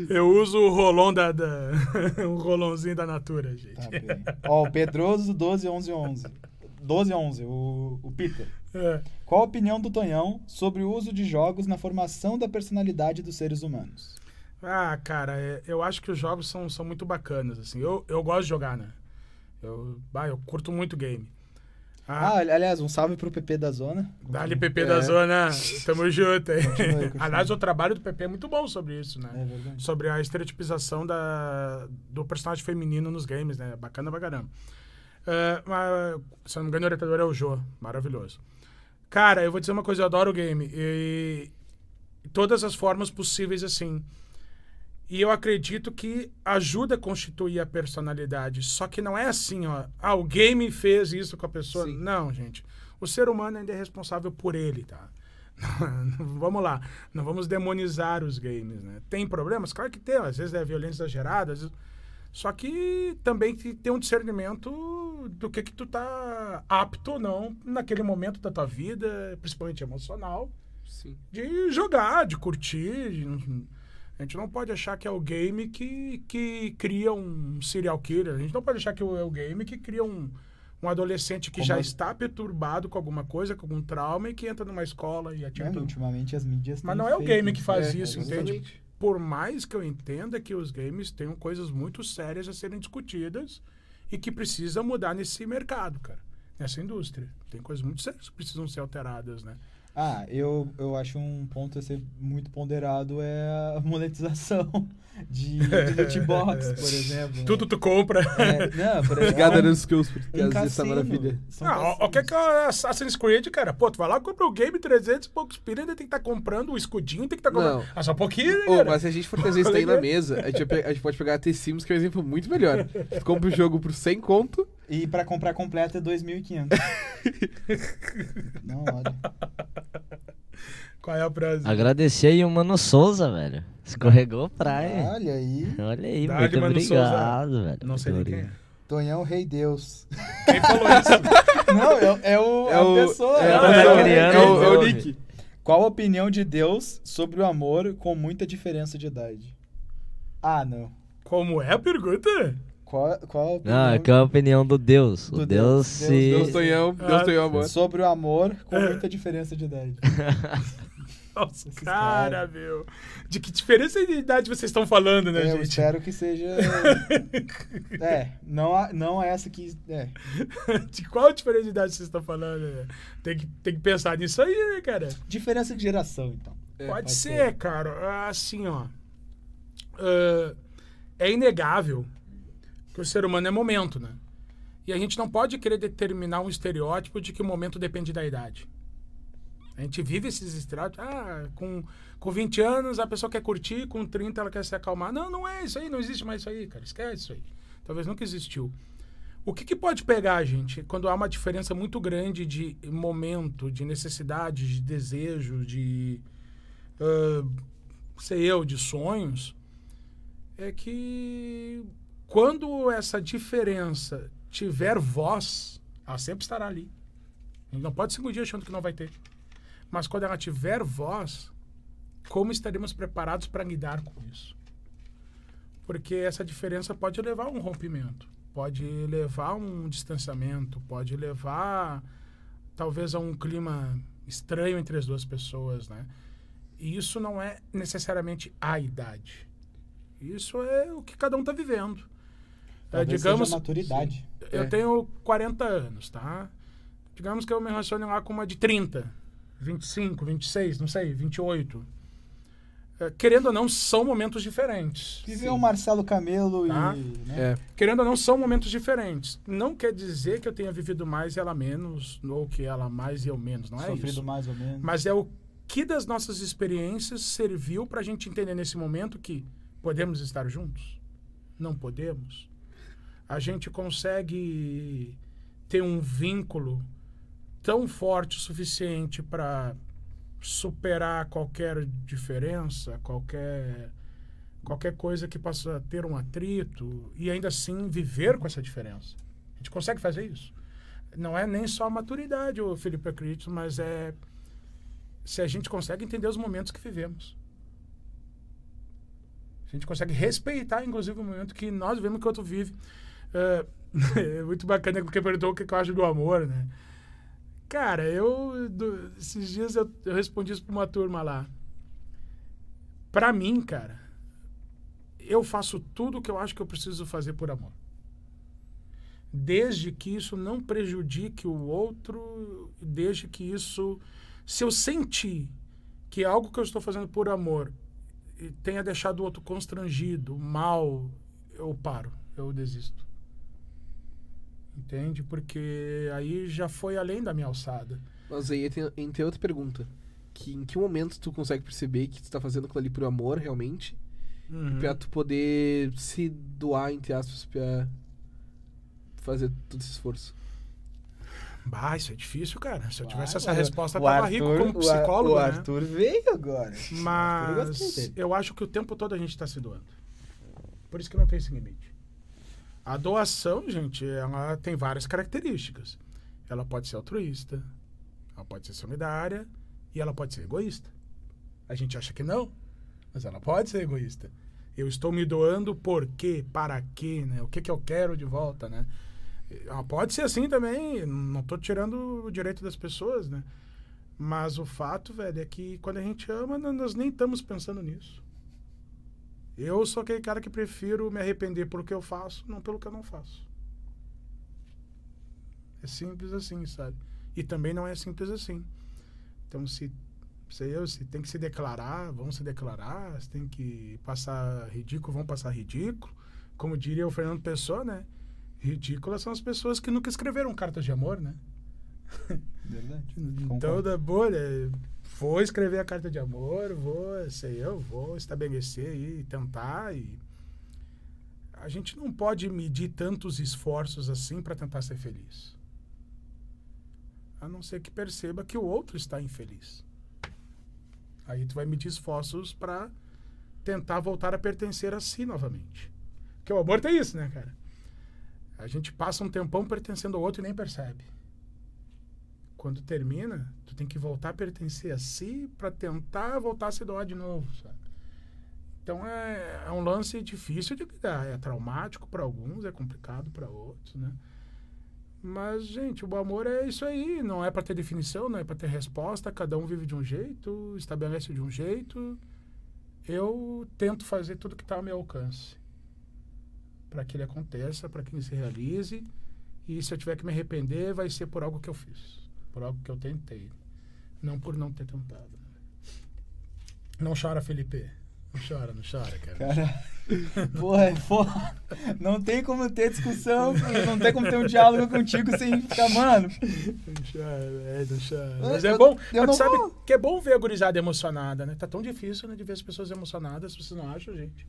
[SPEAKER 3] Eu uso o rolão da. da [LAUGHS] o rolãozinho da Natura, gente.
[SPEAKER 1] Tá bem. Ó, o Pedroso 121111. 1211, o, o Peter.
[SPEAKER 3] É.
[SPEAKER 1] Qual a opinião do Tonhão sobre o uso de jogos na formação da personalidade dos seres humanos?
[SPEAKER 3] Ah, cara, é- eu acho que os jogos são, são muito bacanas, assim. Eu, eu gosto de jogar, né? Eu, bah, eu curto muito game.
[SPEAKER 1] Ah,
[SPEAKER 3] Ah,
[SPEAKER 1] aliás, um salve pro PP da Zona.
[SPEAKER 3] Dali PP
[SPEAKER 2] É.
[SPEAKER 3] da Zona, tamo junto aí. Aliás, o trabalho do PP é muito bom sobre isso, né?
[SPEAKER 1] É verdade.
[SPEAKER 3] sobre a estereotipização da, do personagem feminino nos games, né? Bacana pra caramba. É, mas, se eu não me engano, o orientador é o Jô. Maravilhoso. Cara, eu vou dizer uma coisa, eu adoro o game. E, e todas as formas possíveis, assim. E eu acredito que ajuda a constituir a personalidade. Só que não é assim, ó. O game fez isso com a pessoa.
[SPEAKER 2] Sim.
[SPEAKER 3] Não, gente. O ser humano ainda é responsável por ele, tá? [LAUGHS] vamos lá. Não vamos demonizar os games, né? Tem problemas? Claro que tem. Às vezes é violência exagerada. vezes- Só que também tem um discernimento do que que tu tá apto ou não naquele momento da tua vida, principalmente emocional
[SPEAKER 2] Sim.
[SPEAKER 3] de jogar, de curtir. de A gente não pode achar que é o game que, que cria um serial killer. A gente não pode achar que é o game que cria um, um adolescente que
[SPEAKER 1] Como
[SPEAKER 3] já está perturbado com alguma coisa, com algum trauma e que entra numa escola e atira
[SPEAKER 1] É, ultimamente as mídias
[SPEAKER 3] Mas não é o game que faz
[SPEAKER 2] É,
[SPEAKER 3] isso,
[SPEAKER 2] exatamente.
[SPEAKER 3] entende? Por mais que eu entenda que os games tenham coisas muito sérias a serem discutidas e que precisa mudar nesse mercado, cara. Nessa indústria. Tem coisas muito sérias que precisam ser alteradas, né?
[SPEAKER 1] Ah, eu, eu acho um ponto a ser muito ponderado é a monetização [LAUGHS] de, de loot box, [LAUGHS] por exemplo. né?
[SPEAKER 3] Tudo tu compra.
[SPEAKER 1] É, não, por [LAUGHS] exemplo,
[SPEAKER 2] Obrigado, Aran Skills, por trazer essa maravilha.
[SPEAKER 3] Ah, o- o que é que é Assassin's Creed, cara? Pô, tu vai lá, compra o game 300 e poucos pila, ainda tem que estar comprando o escudinho, tem que estar comprando.
[SPEAKER 2] Não.
[SPEAKER 3] Ah, só um pouquinho, né, cara?
[SPEAKER 2] mas se a gente for trazer isso daí na [LAUGHS] mesa, a gente, a gente pode pegar a T-Sims, que é um exemplo muito melhor. Tu compra o jogo por 100 conto,
[SPEAKER 1] E pra comprar completo é 2.500. não, olha.
[SPEAKER 3] Qual é a próxima?
[SPEAKER 4] Agradecer aí o Mano Souza, velho. Escorregou praia.
[SPEAKER 1] Olha aí.
[SPEAKER 4] Olha aí,
[SPEAKER 3] Dá-lhe,
[SPEAKER 4] muito
[SPEAKER 3] Mano
[SPEAKER 4] obrigado, velho.
[SPEAKER 3] Não sei quem é.
[SPEAKER 1] Tonhão Rei Deus.
[SPEAKER 3] Quem falou isso? [LAUGHS]
[SPEAKER 1] Não, é, é o,
[SPEAKER 2] É
[SPEAKER 1] a
[SPEAKER 2] o-
[SPEAKER 1] pessoa.
[SPEAKER 2] é,
[SPEAKER 1] o-
[SPEAKER 2] é,
[SPEAKER 4] criando
[SPEAKER 2] é o, é o. Nick.
[SPEAKER 1] Qual a opinião de Deus sobre o amor com muita diferença de idade? Ah, não.
[SPEAKER 3] Como é a pergunta?
[SPEAKER 1] Qual, qual a opinião
[SPEAKER 4] Não, é que é a opinião do Deus.
[SPEAKER 1] Do
[SPEAKER 4] o
[SPEAKER 1] Deus.
[SPEAKER 4] Deus,
[SPEAKER 1] Deus,
[SPEAKER 4] se.
[SPEAKER 2] Deus Tonhão, Deus
[SPEAKER 3] Ah,
[SPEAKER 2] Tonhão Amor.
[SPEAKER 1] sobre o amor com muita diferença de idade? [LAUGHS]
[SPEAKER 3] Cara, meu. De que diferença de idade vocês estão falando, né,
[SPEAKER 1] Eu
[SPEAKER 3] gente?
[SPEAKER 1] espero que seja. [LAUGHS] é, não, não essa que. É. [LAUGHS]
[SPEAKER 3] De qual diferença de idade vocês estão falando? né? Tem que, tem que pensar nisso aí, né, cara?
[SPEAKER 1] Diferença de geração, então.
[SPEAKER 2] É,
[SPEAKER 3] pode,
[SPEAKER 1] pode
[SPEAKER 3] ser,
[SPEAKER 1] ser.
[SPEAKER 3] cara. Assim, ó. Ah, é inegável que o ser humano é momento, né? E a gente não pode querer determinar um estereótipo de que o momento depende da idade. A gente vive esses estereótipos. Ah, com, com 20 anos a pessoa quer curtir, com 30 ela quer se acalmar. Não, não é isso aí, não existe mais isso aí, cara. Esquece isso aí. Talvez nunca existiu. O que, que pode pegar, gente, quando há uma diferença muito grande de momento, de necessidade, de desejo, de. ah, sei eu, de sonhos, é que quando essa diferença tiver voz, ela sempre estará ali. A gente não pode se iludir achando que não vai ter. Mas quando ela tiver voz, como estaremos preparados para lidar com isso? Porque essa diferença pode levar a um rompimento, pode levar a um distanciamento, pode levar talvez a um clima estranho entre as duas pessoas, né? E isso não é necessariamente a idade. Isso é o que cada um está vivendo. É, digamos,
[SPEAKER 1] maturidade.
[SPEAKER 3] eu
[SPEAKER 2] É.
[SPEAKER 3] tenho 40 anos, tá? Digamos que eu me relaciono lá com uma de 30, 25, 26, não sei, 28. É, querendo ou não, são momentos diferentes.
[SPEAKER 1] Viveu o Marcelo Camelo
[SPEAKER 3] Tá.
[SPEAKER 1] e. Né?
[SPEAKER 2] É.
[SPEAKER 3] Querendo ou não, são momentos diferentes. Não quer dizer que eu tenha vivido mais e ela menos, ou que ela mais e eu menos, não é
[SPEAKER 1] Sofrido
[SPEAKER 3] isso.
[SPEAKER 1] mais ou menos.
[SPEAKER 3] Mas é o que das nossas experiências serviu para a gente entender nesse momento que podemos estar juntos? Não podemos. A gente consegue ter um vínculo tão forte o suficiente para superar qualquer diferença, qualquer qualquer coisa que possa ter um atrito e ainda assim viver com essa diferença. A gente consegue fazer isso. Não é nem só a maturidade, o Felipe acredito, mas é se a gente consegue entender os momentos que vivemos. A gente consegue respeitar, inclusive, o momento que nós vivemos que o outro vive. É, [LAUGHS] é muito bacana porque perguntou o que eu acho do amor, né? Cara, eu. do- esses dias eu, eu respondi isso pra uma turma lá. Pra mim, cara, eu faço tudo o que eu acho que eu preciso fazer por amor. Desde que isso não prejudique o outro, desde que isso. Se eu sentir que algo que eu estou fazendo por amor tenha deixado o outro constrangido, mal, eu paro, eu desisto. Entende? Porque aí já foi além da minha alçada.
[SPEAKER 2] Mas aí tem, outra pergunta. Que em que momento tu consegue perceber que tu tá fazendo aquilo ali por amor, realmente?
[SPEAKER 3] Uhum.
[SPEAKER 2] Pra tu poder se doar, entre aspas, pra fazer todo esse esforço.
[SPEAKER 3] Bah, isso é difícil, cara. Se eu tivesse
[SPEAKER 1] Ah,
[SPEAKER 3] essa
[SPEAKER 1] o-
[SPEAKER 3] resposta, eu
[SPEAKER 1] o
[SPEAKER 3] tava
[SPEAKER 1] Arthur-
[SPEAKER 3] rico como
[SPEAKER 1] o Ar-
[SPEAKER 3] psicólogo,
[SPEAKER 1] O
[SPEAKER 3] né?
[SPEAKER 1] Arthur veio agora.
[SPEAKER 3] Mas eu acho que o tempo todo a gente está se doando. Por isso que não tem esse limite. A doação, gente, ela tem várias características. Ela pode ser altruísta, ela pode ser solidária e ela pode ser egoísta. A gente acha que não, mas ela pode ser egoísta. Eu estou me doando por quê? Para quê? Né? O que, que eu quero de volta, né? Ela pode ser assim também, não estou tirando o direito das pessoas, né? Mas o fato, velho, é que quando a gente ama, nós nem estamos pensando nisso. Eu sou aquele cara que prefiro me arrepender pelo que eu faço, não pelo que eu não faço. É simples assim, sabe? E também não é simples assim. Então, se, sei eu, se tem que se declarar, vão se declarar. Se tem que passar ridículo, vão passar ridículo. Como diria o Fernando Pessoa, né? Ridículas são as pessoas que nunca escreveram cartas de amor, né?
[SPEAKER 1] Verdade. [LAUGHS]
[SPEAKER 3] Então,
[SPEAKER 1] Concordo.
[SPEAKER 3] da bolha, vou escrever a carta de amor, vou, sei eu, vou estabelecer e tentar. E a gente não pode medir tantos esforços assim para tentar ser feliz. A não ser que perceba que o outro está infeliz. Aí tu vai medir esforços para tentar voltar a pertencer a si novamente. Porque o amor tem isso, né, cara? A gente passa um tempão pertencendo ao outro e nem percebe. Quando termina, tu tem que voltar a pertencer a si para tentar voltar a se doar de novo, sabe? Então é, é um lance difícil de lidar. É traumático para alguns, é complicado para outros, né? Mas, gente, o amor é isso aí. Não é para ter definição, não é para ter resposta. Cada um vive de um jeito, estabelece de um jeito. Eu tento fazer tudo que está ao meu alcance para que ele aconteça, para que ele se realize. E se eu tiver que me arrepender, vai ser por algo que eu fiz, por algo que eu tentei, não por não ter tentado. Não chora, Felipe. Não chora, não chora, cara.
[SPEAKER 1] Cara, [LAUGHS] porra, é foda. Não tem como ter discussão, não tem como ter um diálogo contigo sem ficar, mano.
[SPEAKER 3] Não chora, é, não chora. Mas
[SPEAKER 1] Eu-
[SPEAKER 3] é bom,
[SPEAKER 1] eu
[SPEAKER 3] mas
[SPEAKER 1] não
[SPEAKER 3] sabe
[SPEAKER 1] vou.
[SPEAKER 3] que é bom ver a gurizada emocionada, né? Tá tão difícil, né, de ver as pessoas emocionadas, vocês não acham, gente?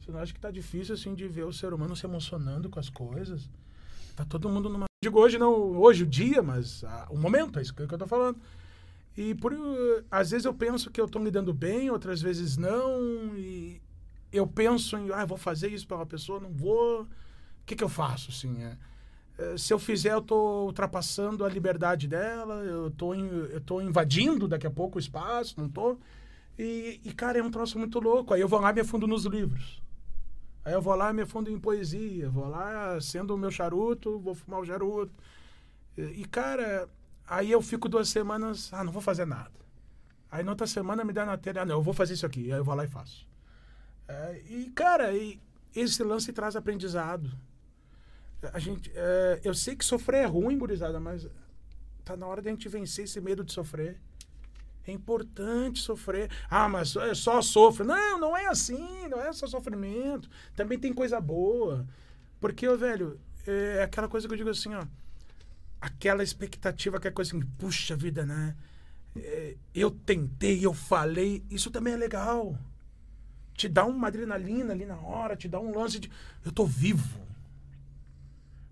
[SPEAKER 3] Você não acha que tá difícil, assim, de ver o ser humano se emocionando com as coisas? Tá todo mundo numa... Digo hoje, não hoje o dia, mas ah, o momento, é isso que eu tô falando. E por uh, às vezes eu penso que eu tô me dando bem, outras vezes não, e eu penso em, ah, vou fazer isso para uma pessoa, não vou. O que que eu faço, assim? É, é, se eu fizer, eu tô ultrapassando a liberdade dela, eu tô, in- eu tô invadindo daqui a pouco o espaço, não tô? E, e, cara, é um troço muito louco. Aí eu vou lá e me afundo nos livros. Aí eu vou lá e me afundo em poesia. Vou lá, acendo o meu charuto, vou fumar o charuto. E, cara, aí eu fico duas semanas, ah, não vou fazer nada. Aí na outra semana me dá na telha, ah, não, eu vou fazer isso aqui. Aí eu vou lá e faço. É, e, cara, e esse lance traz aprendizado. A gente, é, eu sei que sofrer é ruim, gurizada, mas tá na hora de a gente vencer esse medo de sofrer. É importante sofrer. Ah, mas é só sofro. Não, não é assim, não é só sofrimento. Também tem coisa boa. Porque, velho, é aquela coisa que eu digo assim, ó. Aquela expectativa, aquela coisa assim, puxa vida, né? É, eu tentei, eu falei. Isso também é legal. Te dá uma adrenalina ali na hora, te dá um lance de. Eu tô vivo.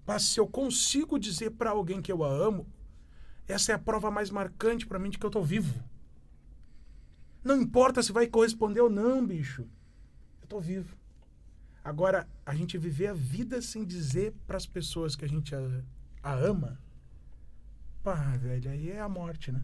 [SPEAKER 3] Mas se eu consigo dizer pra alguém que eu a amo, essa é a prova mais marcante pra mim de que eu tô vivo. Não importa se vai corresponder ou não, bicho. Eu tô vivo. Agora, a gente viver a vida sem dizer pras pessoas que a gente a, a ama, pá, velho, aí é a morte, né?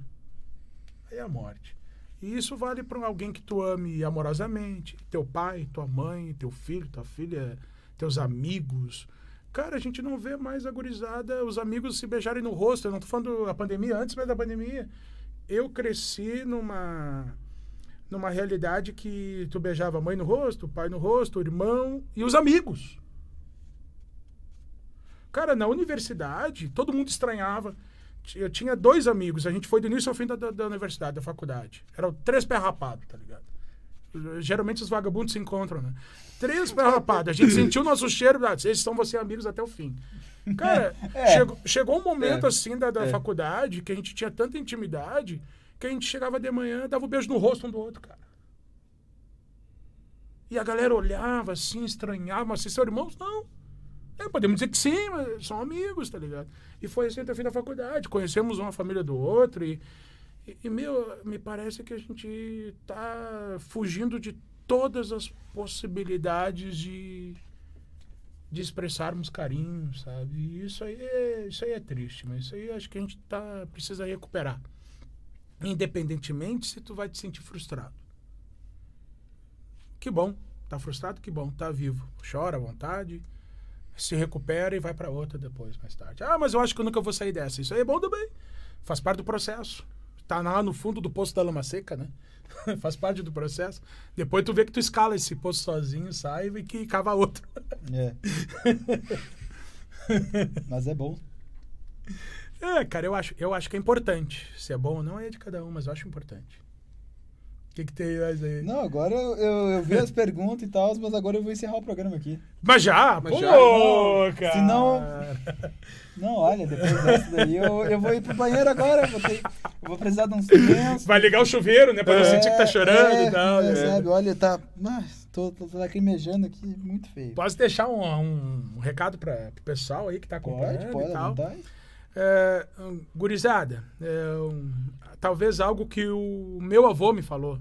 [SPEAKER 3] Aí é a morte. E isso vale pra alguém que tu ame amorosamente, teu pai, tua mãe, teu filho, tua filha, teus amigos. Cara, a gente não vê mais a gurizada, os amigos se beijarem no rosto. Eu não tô falando da pandemia, antes mesmo da pandemia. Eu cresci numa numa realidade que tu beijava a mãe no rosto, o pai no rosto, o irmão e os amigos. Cara, na universidade, todo mundo estranhava. Eu tinha dois amigos, a gente foi do início ao fim da, da, da universidade, da faculdade. Eram três pé rapados, tá ligado? Geralmente os vagabundos se encontram, né? Três pé rapados. A gente [LAUGHS] sentiu o nosso cheiro, ah, eles são você amigos até o fim. Cara, [LAUGHS]
[SPEAKER 1] É.
[SPEAKER 3] chegou, chegou um momento
[SPEAKER 2] É.
[SPEAKER 3] assim da, da
[SPEAKER 2] É.
[SPEAKER 3] faculdade que a gente tinha tanta intimidade a gente chegava de manhã, dava um beijo no rosto um do outro, cara. E a galera olhava assim, estranhava, mas vocês são irmãos? Não. É, podemos dizer que sim, mas são amigos, tá ligado? E foi assim até o fim da faculdade. Conhecemos uma família do outro e, e, e, meu, me parece que a gente tá fugindo de todas as possibilidades de, de expressarmos carinho, sabe? E isso aí é, isso aí é triste, mas isso aí acho que a gente tá, precisa recuperar. Independentemente se tu vai te sentir frustrado. Que bom. Tá frustrado? Que bom. Tá vivo. Chora à vontade. Se recupera e vai pra outra depois, mais tarde. Ah, mas eu acho que eu nunca vou sair dessa. Isso aí é bom também. Faz parte do processo. Tá lá no fundo do poço da lama seca, né? [LAUGHS] Faz parte do processo. Depois tu vê que tu escala esse poço sozinho, sai e que cava outro.
[SPEAKER 1] É. [LAUGHS] Mas é bom.
[SPEAKER 3] É, cara, eu acho, eu acho que é importante. Se é bom ou não é de cada um, mas eu acho importante. O que, que tem mais aí?
[SPEAKER 1] Não, agora eu, eu, eu vi as perguntas e tal, mas agora eu vou encerrar o programa aqui.
[SPEAKER 3] Mas já?
[SPEAKER 2] Mas
[SPEAKER 3] Pô,
[SPEAKER 2] já?
[SPEAKER 3] cara.
[SPEAKER 1] Senão- [LAUGHS] Não, olha, depois dessa daí eu, eu vou ir pro banheiro agora. Eu vou, ter, eu vou precisar de uns lenços.
[SPEAKER 3] Vai ligar o chuveiro, né? Pra não sentir que tá chorando
[SPEAKER 1] é,
[SPEAKER 3] e tal.
[SPEAKER 1] é,
[SPEAKER 3] né?
[SPEAKER 1] sabe, olha, tá. Mas, tô, tô, tô lacrimejando aqui, muito feio.
[SPEAKER 3] Posso deixar um, um, um recado para o pessoal aí que tá acompanhando
[SPEAKER 1] Pode, pode,
[SPEAKER 3] e tal.
[SPEAKER 1] vontade.
[SPEAKER 3] É, gurizada, é, um, talvez algo que o meu avô me falou.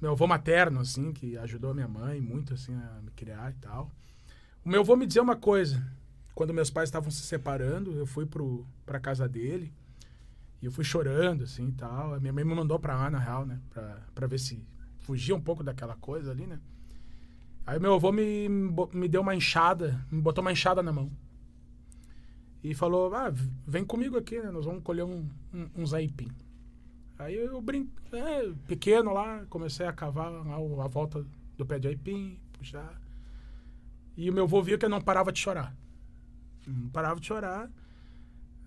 [SPEAKER 3] Meu avô materno, assim, que ajudou minha mãe muito, assim, a me criar e tal. O meu avô me dizia uma coisa. quando meus pais estavam se separando, eu fui pro, pra casa dele. E eu fui chorando, assim, e tal. A minha mãe me mandou pra lá, na real, né? Pra ver se fugia um pouco daquela coisa ali, né? Aí meu avô me, me deu uma enxada, me botou uma enxada na mão. E falou, ah, vem comigo aqui, né? Nós vamos colher um, um, uns aipim. Aí eu brinco, é, pequeno lá, comecei a cavar a, a volta do pé de aipim, puxar. E o meu avô viu que eu não parava de chorar. Não parava de chorar.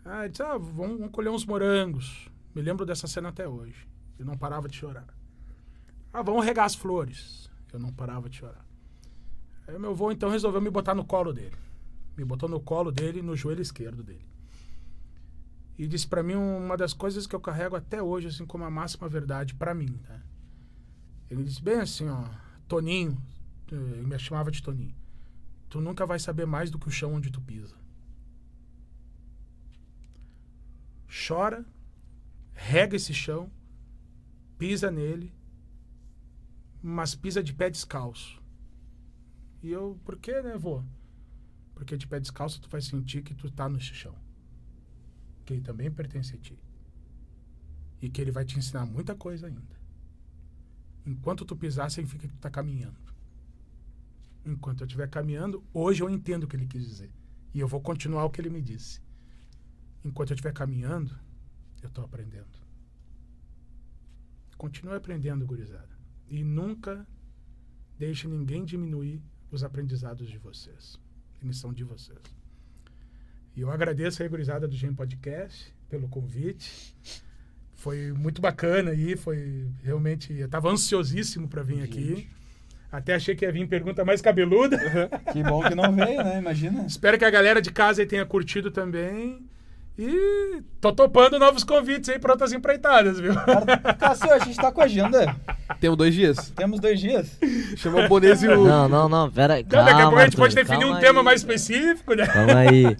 [SPEAKER 3] Ah, disse, ah, vamos, vamos colher uns morangos. Me lembro dessa cena até hoje. Eu não parava de chorar. Ah, vamos regar as flores. Eu não parava de chorar. Aí meu avô então resolveu me botar no colo dele. Me botou no colo dele, no joelho esquerdo dele. E disse para mim uma das coisas que eu carrego até hoje, assim, como a máxima verdade para mim, né? Ele disse bem assim, ó, Toninho, ele me chamava de Toninho. Tu nunca vai saber mais do que o chão onde tu pisa. Chora, rega esse chão, pisa nele, mas pisa de pé descalço. E eu, por que, né, vô? Porque de pé descalço tu vai sentir que tu tá no chão. Que ele também pertence a ti. E que ele vai te ensinar muita coisa ainda. Enquanto tu pisar, significa que tu tá caminhando. Enquanto eu estiver caminhando, hoje eu entendo o que ele quis dizer. E eu vou continuar o que ele me disse. Enquanto eu estiver caminhando, eu estou aprendendo. Continue aprendendo, gurizada. E nunca deixe ninguém diminuir os aprendizados de vocês. Eles são de vocês. E eu agradeço a gurizada do Gen Podcast pelo convite. Foi muito bacana aí, foi realmente. Eu estava ansiosíssimo para vir aqui. Até achei que ia vir pergunta mais cabeluda.
[SPEAKER 1] Que bom que não veio, né? Imagina.
[SPEAKER 3] Espero que a galera de casa tenha curtido também. E tô topando novos convites aí para outras empreitadas, viu?
[SPEAKER 1] Cássio, a gente tá com a agenda.
[SPEAKER 2] Temos dois dias.
[SPEAKER 1] Temos dois dias.
[SPEAKER 2] Chama o Bonês e o.
[SPEAKER 4] Não, não, não, pera aí.
[SPEAKER 3] Então, daqui a pouco a gente pode definir um
[SPEAKER 4] calma
[SPEAKER 3] tema
[SPEAKER 4] aí.
[SPEAKER 3] mais específico, né?
[SPEAKER 4] Calma aí.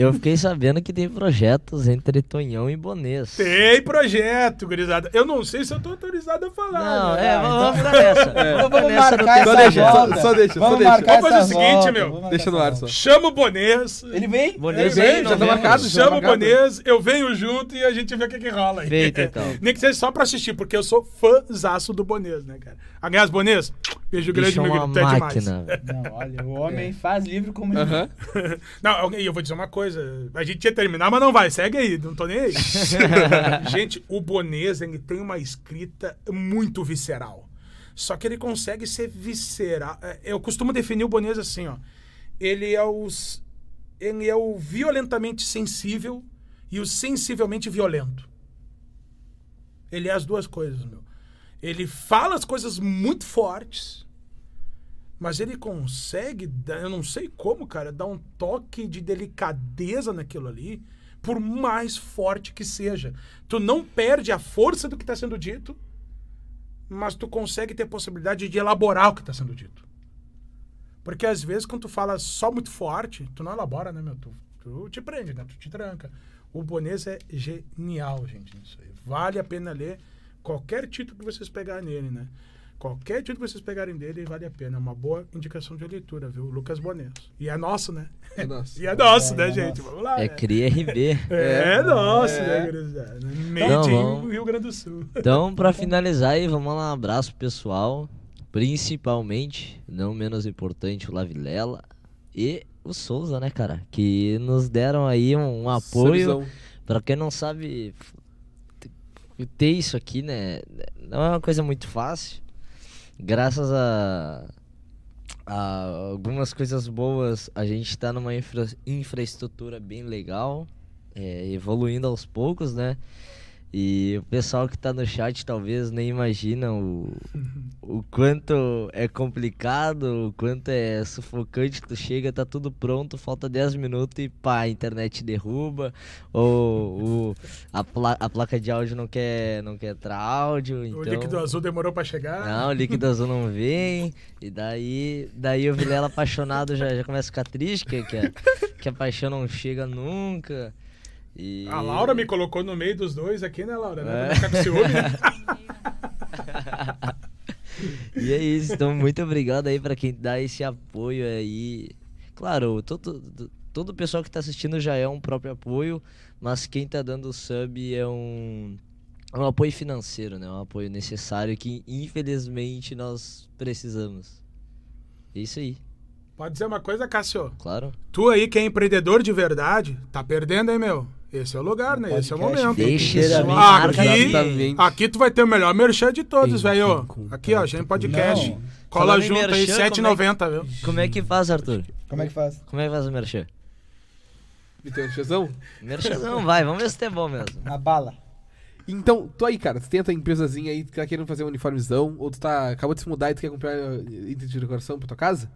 [SPEAKER 4] Eu fiquei sabendo que tem projetos entre Tonhão e Bonês.
[SPEAKER 3] Tem projeto, gurizada. Eu não sei se eu tô autorizado a falar.
[SPEAKER 4] Não,
[SPEAKER 3] né?
[SPEAKER 4] é,
[SPEAKER 1] Ah,
[SPEAKER 4] vamos,
[SPEAKER 1] então-
[SPEAKER 4] vamos ficar nessa.
[SPEAKER 1] Vamos,
[SPEAKER 4] Vamos
[SPEAKER 1] marcar
[SPEAKER 4] nessa
[SPEAKER 1] essa
[SPEAKER 2] Só deixa,
[SPEAKER 1] volta.
[SPEAKER 2] só- só deixa, só
[SPEAKER 1] Vamos
[SPEAKER 2] deixa.
[SPEAKER 1] marcar
[SPEAKER 3] Vamos fazer
[SPEAKER 1] essa
[SPEAKER 3] o seguinte,
[SPEAKER 1] volta,
[SPEAKER 3] meu.
[SPEAKER 1] marcar
[SPEAKER 2] Deixa no
[SPEAKER 1] essa
[SPEAKER 2] ar só.
[SPEAKER 3] Chama o Bonês.
[SPEAKER 1] Ele vem?
[SPEAKER 4] Bonês
[SPEAKER 3] Ele
[SPEAKER 4] vem,
[SPEAKER 3] vem,
[SPEAKER 2] já tá marcado.
[SPEAKER 3] Chama o. Bonês, eu venho junto e a gente vê o que, que rola aí.
[SPEAKER 4] Feito, então.
[SPEAKER 3] Nem que seja só pra assistir, porque eu sou fãzaço do Bonês, né, cara? Aliás, Bonês, beijo grande,
[SPEAKER 4] Bicho é
[SPEAKER 3] meu querido, tu é demais. [LAUGHS]
[SPEAKER 1] Não, olha, o homem faz livro como ninguém.
[SPEAKER 2] Aham. [LAUGHS]
[SPEAKER 3] Não, eu vou dizer uma coisa. A gente ia terminar, mas não vai. Segue aí, não tô nem aí. [LAUGHS] gente, o Bonês, ele tem uma escrita muito visceral. Só que ele consegue ser visceral. É, Eu costumo definir o Bonês assim, ó. Ele é os... Ele é o violentamente sensível e o sensivelmente violento. Ele é as duas coisas, meu. Ele fala as coisas muito fortes, mas ele consegue, eu não sei como, cara, dar um toque de delicadeza naquilo ali, por mais forte que seja. Tu não perde a força do que está sendo dito, mas tu consegue ter possibilidade de elaborar o que está sendo dito. Porque às vezes, quando tu fala só muito forte, tu não elabora, né, meu? Tu, tu te prende, né? Tu te tranca. O Bonês é genial, gente, nisso aí. Vale a pena ler qualquer título que vocês pegarem nele, né? Qualquer título que vocês pegarem dele, vale a pena. É uma boa indicação de leitura, viu? Lucas Bonês. E é nosso, né?
[SPEAKER 2] É nosso. [LAUGHS]
[SPEAKER 3] E é nosso,
[SPEAKER 1] É,
[SPEAKER 3] né,
[SPEAKER 1] é
[SPEAKER 3] gente?
[SPEAKER 1] nosso.
[SPEAKER 3] Vamos lá.
[SPEAKER 4] É
[SPEAKER 3] né?
[SPEAKER 4] RB. [LAUGHS]
[SPEAKER 3] É,
[SPEAKER 2] É.
[SPEAKER 3] nosso,
[SPEAKER 2] É.
[SPEAKER 3] né, gurizada? Made in. Rio Grande do Sul.
[SPEAKER 4] Então, [LAUGHS] pra finalizar aí, vamos lá, um abraço pro pessoal. Principalmente, não menos importante, o Lavilela e o Souza, né, cara? Que nos deram aí um, um apoio.
[SPEAKER 2] Sorrisão.
[SPEAKER 4] Pra quem não sabe, ter isso aqui, né? Não é uma coisa muito fácil. Graças a, a algumas coisas boas, a gente tá numa infra- infraestrutura bem legal, é, evoluindo aos poucos, né? E o pessoal que tá no chat talvez nem imagina o, o quanto é complicado, o quanto é sufocante. Tu chega, tá tudo pronto, falta 10 minutos e pá, a internet derruba, ou o, a, pla- a placa de áudio não quer, não quer entrar áudio. Então...
[SPEAKER 3] O líquido azul demorou pra chegar.
[SPEAKER 4] Não, o líquido azul não vem. E daí, daí o Vilela apaixonado já, já começa a ficar triste, que, que, a, que a paixão não chega nunca. E...
[SPEAKER 3] A Laura me colocou no meio dos dois aqui, né, Laura? Né?
[SPEAKER 4] É.
[SPEAKER 3] Pra não ficar com ciúme, né? [LAUGHS]
[SPEAKER 4] E é isso, então muito obrigado aí pra quem dá esse apoio aí. Claro, todo, todo o pessoal que tá assistindo já é um próprio apoio, mas quem tá dando sub é um, é um apoio financeiro, né? Um apoio necessário que infelizmente nós precisamos. É isso aí,
[SPEAKER 3] Pode dizer uma coisa, Cássio?
[SPEAKER 4] claro.
[SPEAKER 3] Tu aí que é empreendedor de verdade, tá perdendo, hein, meu? Esse é o lugar, né? Esse é o momento.
[SPEAKER 4] Deixa
[SPEAKER 3] Aqui, aqui tu vai ter o melhor merchan de todos,
[SPEAKER 2] Tem
[SPEAKER 3] velho.
[SPEAKER 2] que
[SPEAKER 3] Aqui, ó, Gen Podcast.
[SPEAKER 1] Não.
[SPEAKER 3] Cola junto aí,
[SPEAKER 4] merchan,
[SPEAKER 3] R$7,90, viu?
[SPEAKER 4] Como é que faz, Arthur?
[SPEAKER 1] Como é que faz?
[SPEAKER 4] Como é que faz o merchan?
[SPEAKER 2] Vitor Chazão?
[SPEAKER 4] Merchanzão, vai, vamos ver se é bom mesmo.
[SPEAKER 1] Na bala.
[SPEAKER 2] Então, tu aí, cara, tu tem a tua empresazinha aí, tu tá querendo fazer um uniformezão, ou tu tá, acabou de se mudar e tu quer comprar uh, item de decoração pra tua casa?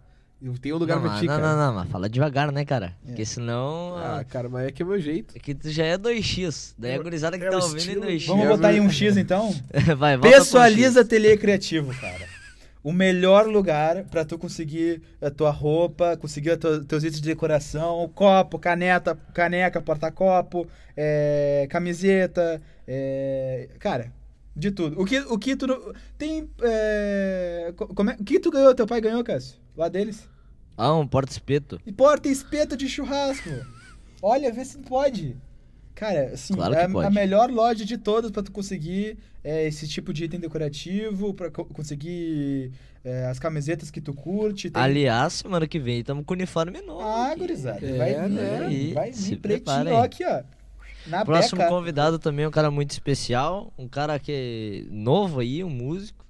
[SPEAKER 2] Tenho um lugar
[SPEAKER 4] não,
[SPEAKER 2] pra ti,
[SPEAKER 4] não,
[SPEAKER 2] cara.
[SPEAKER 4] não, não, mas fala devagar, né, cara? Porque senão.
[SPEAKER 2] Ah,
[SPEAKER 4] ah,
[SPEAKER 2] cara, mas é que é o meu jeito.
[SPEAKER 4] É que tu já é 2x. Daí a
[SPEAKER 3] É-
[SPEAKER 4] gurizada que
[SPEAKER 3] é
[SPEAKER 4] tá ouvindo é
[SPEAKER 3] estilo.
[SPEAKER 4] 2x.
[SPEAKER 1] Vamos
[SPEAKER 2] É,
[SPEAKER 1] botar aí um X [LAUGHS] então?
[SPEAKER 4] Vai,
[SPEAKER 1] Personaliza
[SPEAKER 4] X.
[SPEAKER 1] Ateliê Criativo, cara. O melhor lugar pra tu conseguir a tua roupa, conseguir os teus, itens de decoração, copo, caneta, caneca, porta-copo, é, camiseta, é, cara, de tudo. O que, o que tu não- tem, é, co- como é- o que tu ganhou? Teu pai ganhou, Cássio? Lá deles?
[SPEAKER 4] Ah, um porta-espeto.
[SPEAKER 1] E porta e espeto de churrasco. Olha, vê se pode. Cara, assim,
[SPEAKER 4] Claro que
[SPEAKER 1] é a-
[SPEAKER 4] pode.
[SPEAKER 1] a melhor loja de todas pra tu conseguir é, esse tipo de item decorativo, pra co- conseguir é, as camisetas que tu curte. tem-
[SPEAKER 4] Aliás, semana que vem estamos com uniforme novo.
[SPEAKER 1] Ah,
[SPEAKER 4] aqui.
[SPEAKER 1] gurizada.
[SPEAKER 2] É,
[SPEAKER 1] vai vir,
[SPEAKER 2] né?
[SPEAKER 4] Aí,
[SPEAKER 1] vai vir pretinho, aqui, ó. Na
[SPEAKER 4] Próximo
[SPEAKER 1] beca.
[SPEAKER 4] convidado também é um cara muito especial. Um cara que é novo aí, um músico.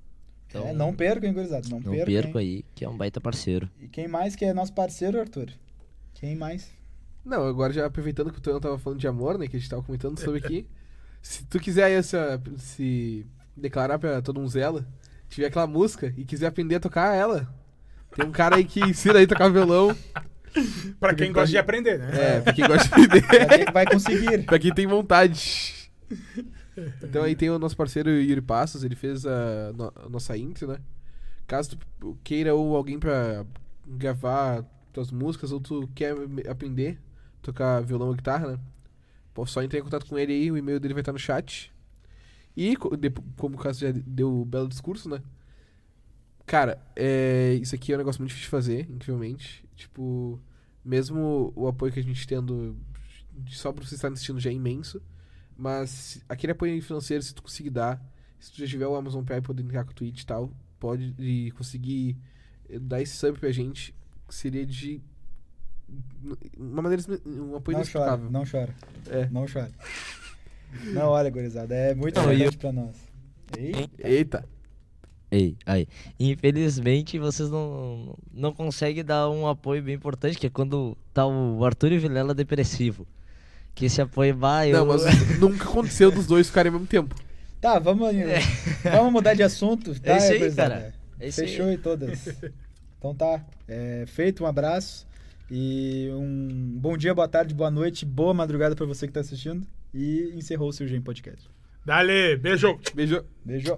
[SPEAKER 4] Então,
[SPEAKER 1] É, não percam, hein, gurizada. Não,
[SPEAKER 4] não
[SPEAKER 1] percam.
[SPEAKER 4] perco aí, que é um baita parceiro.
[SPEAKER 1] E quem mais que é nosso parceiro, Arthur? Quem mais?
[SPEAKER 2] Não, agora já aproveitando que o Tonho tava falando de amor, né, que a gente tava comentando sobre aqui. [LAUGHS] se tu quiser aí essa, se declarar pra todo um zela, tiver aquela música e quiser aprender a tocar ela, tem um cara aí que ensina aí a tocar violão. [LAUGHS]
[SPEAKER 3] Pra quem gosta de aprender, né?
[SPEAKER 2] É, pra quem gosta de aprender.
[SPEAKER 1] Vai, vai conseguir. [LAUGHS]
[SPEAKER 2] pra quem tem vontade. Então aí tem o nosso parceiro Yuri Passos, ele fez a, no- a nossa intro, né? Caso tu queira ou alguém pra gravar tuas músicas ou tu quer aprender tocar violão ou guitarra, né? Pô, só entrar em contato com ele aí, o e-mail dele vai estar no chat. E, como o caso já deu o belo discurso, né? Cara, é, isso aqui é um negócio muito difícil de fazer, incrivelmente. Tipo, mesmo o apoio que a gente tendo só pra você estar assistindo já é imenso. Mas aquele apoio financeiro, se tu conseguir dar, se tu já tiver o Amazon Prime poder linkar com o Twitch e tal, pode e conseguir eh, dar esse sub pra gente, seria de uma maneira um apoio
[SPEAKER 1] Não chora, não chora.
[SPEAKER 2] É.
[SPEAKER 1] Não chora. Não, olha, gurizada, é muito
[SPEAKER 4] Não,
[SPEAKER 1] importante pra nós. Ei,
[SPEAKER 2] Eita.
[SPEAKER 4] Ei, aí. Infelizmente vocês não, não conseguem dar um apoio bem importante, que é quando tá o Arthur e o Vilela depressivo. Que esse apoio vai.
[SPEAKER 2] Não, mas nunca aconteceu dos dois ficarem ao mesmo tempo.
[SPEAKER 1] Tá, vamos, vamos mudar de assunto. Tá,
[SPEAKER 4] É isso aí, cara. É isso aí.
[SPEAKER 1] Fechou e todas. Então tá. É, feito, um abraço. E um bom dia, boa tarde, boa noite, boa madrugada pra você que tá assistindo. E encerrou o seu Gen Podcast.
[SPEAKER 3] Dale, beijo!
[SPEAKER 2] Beijo.
[SPEAKER 1] Beijo.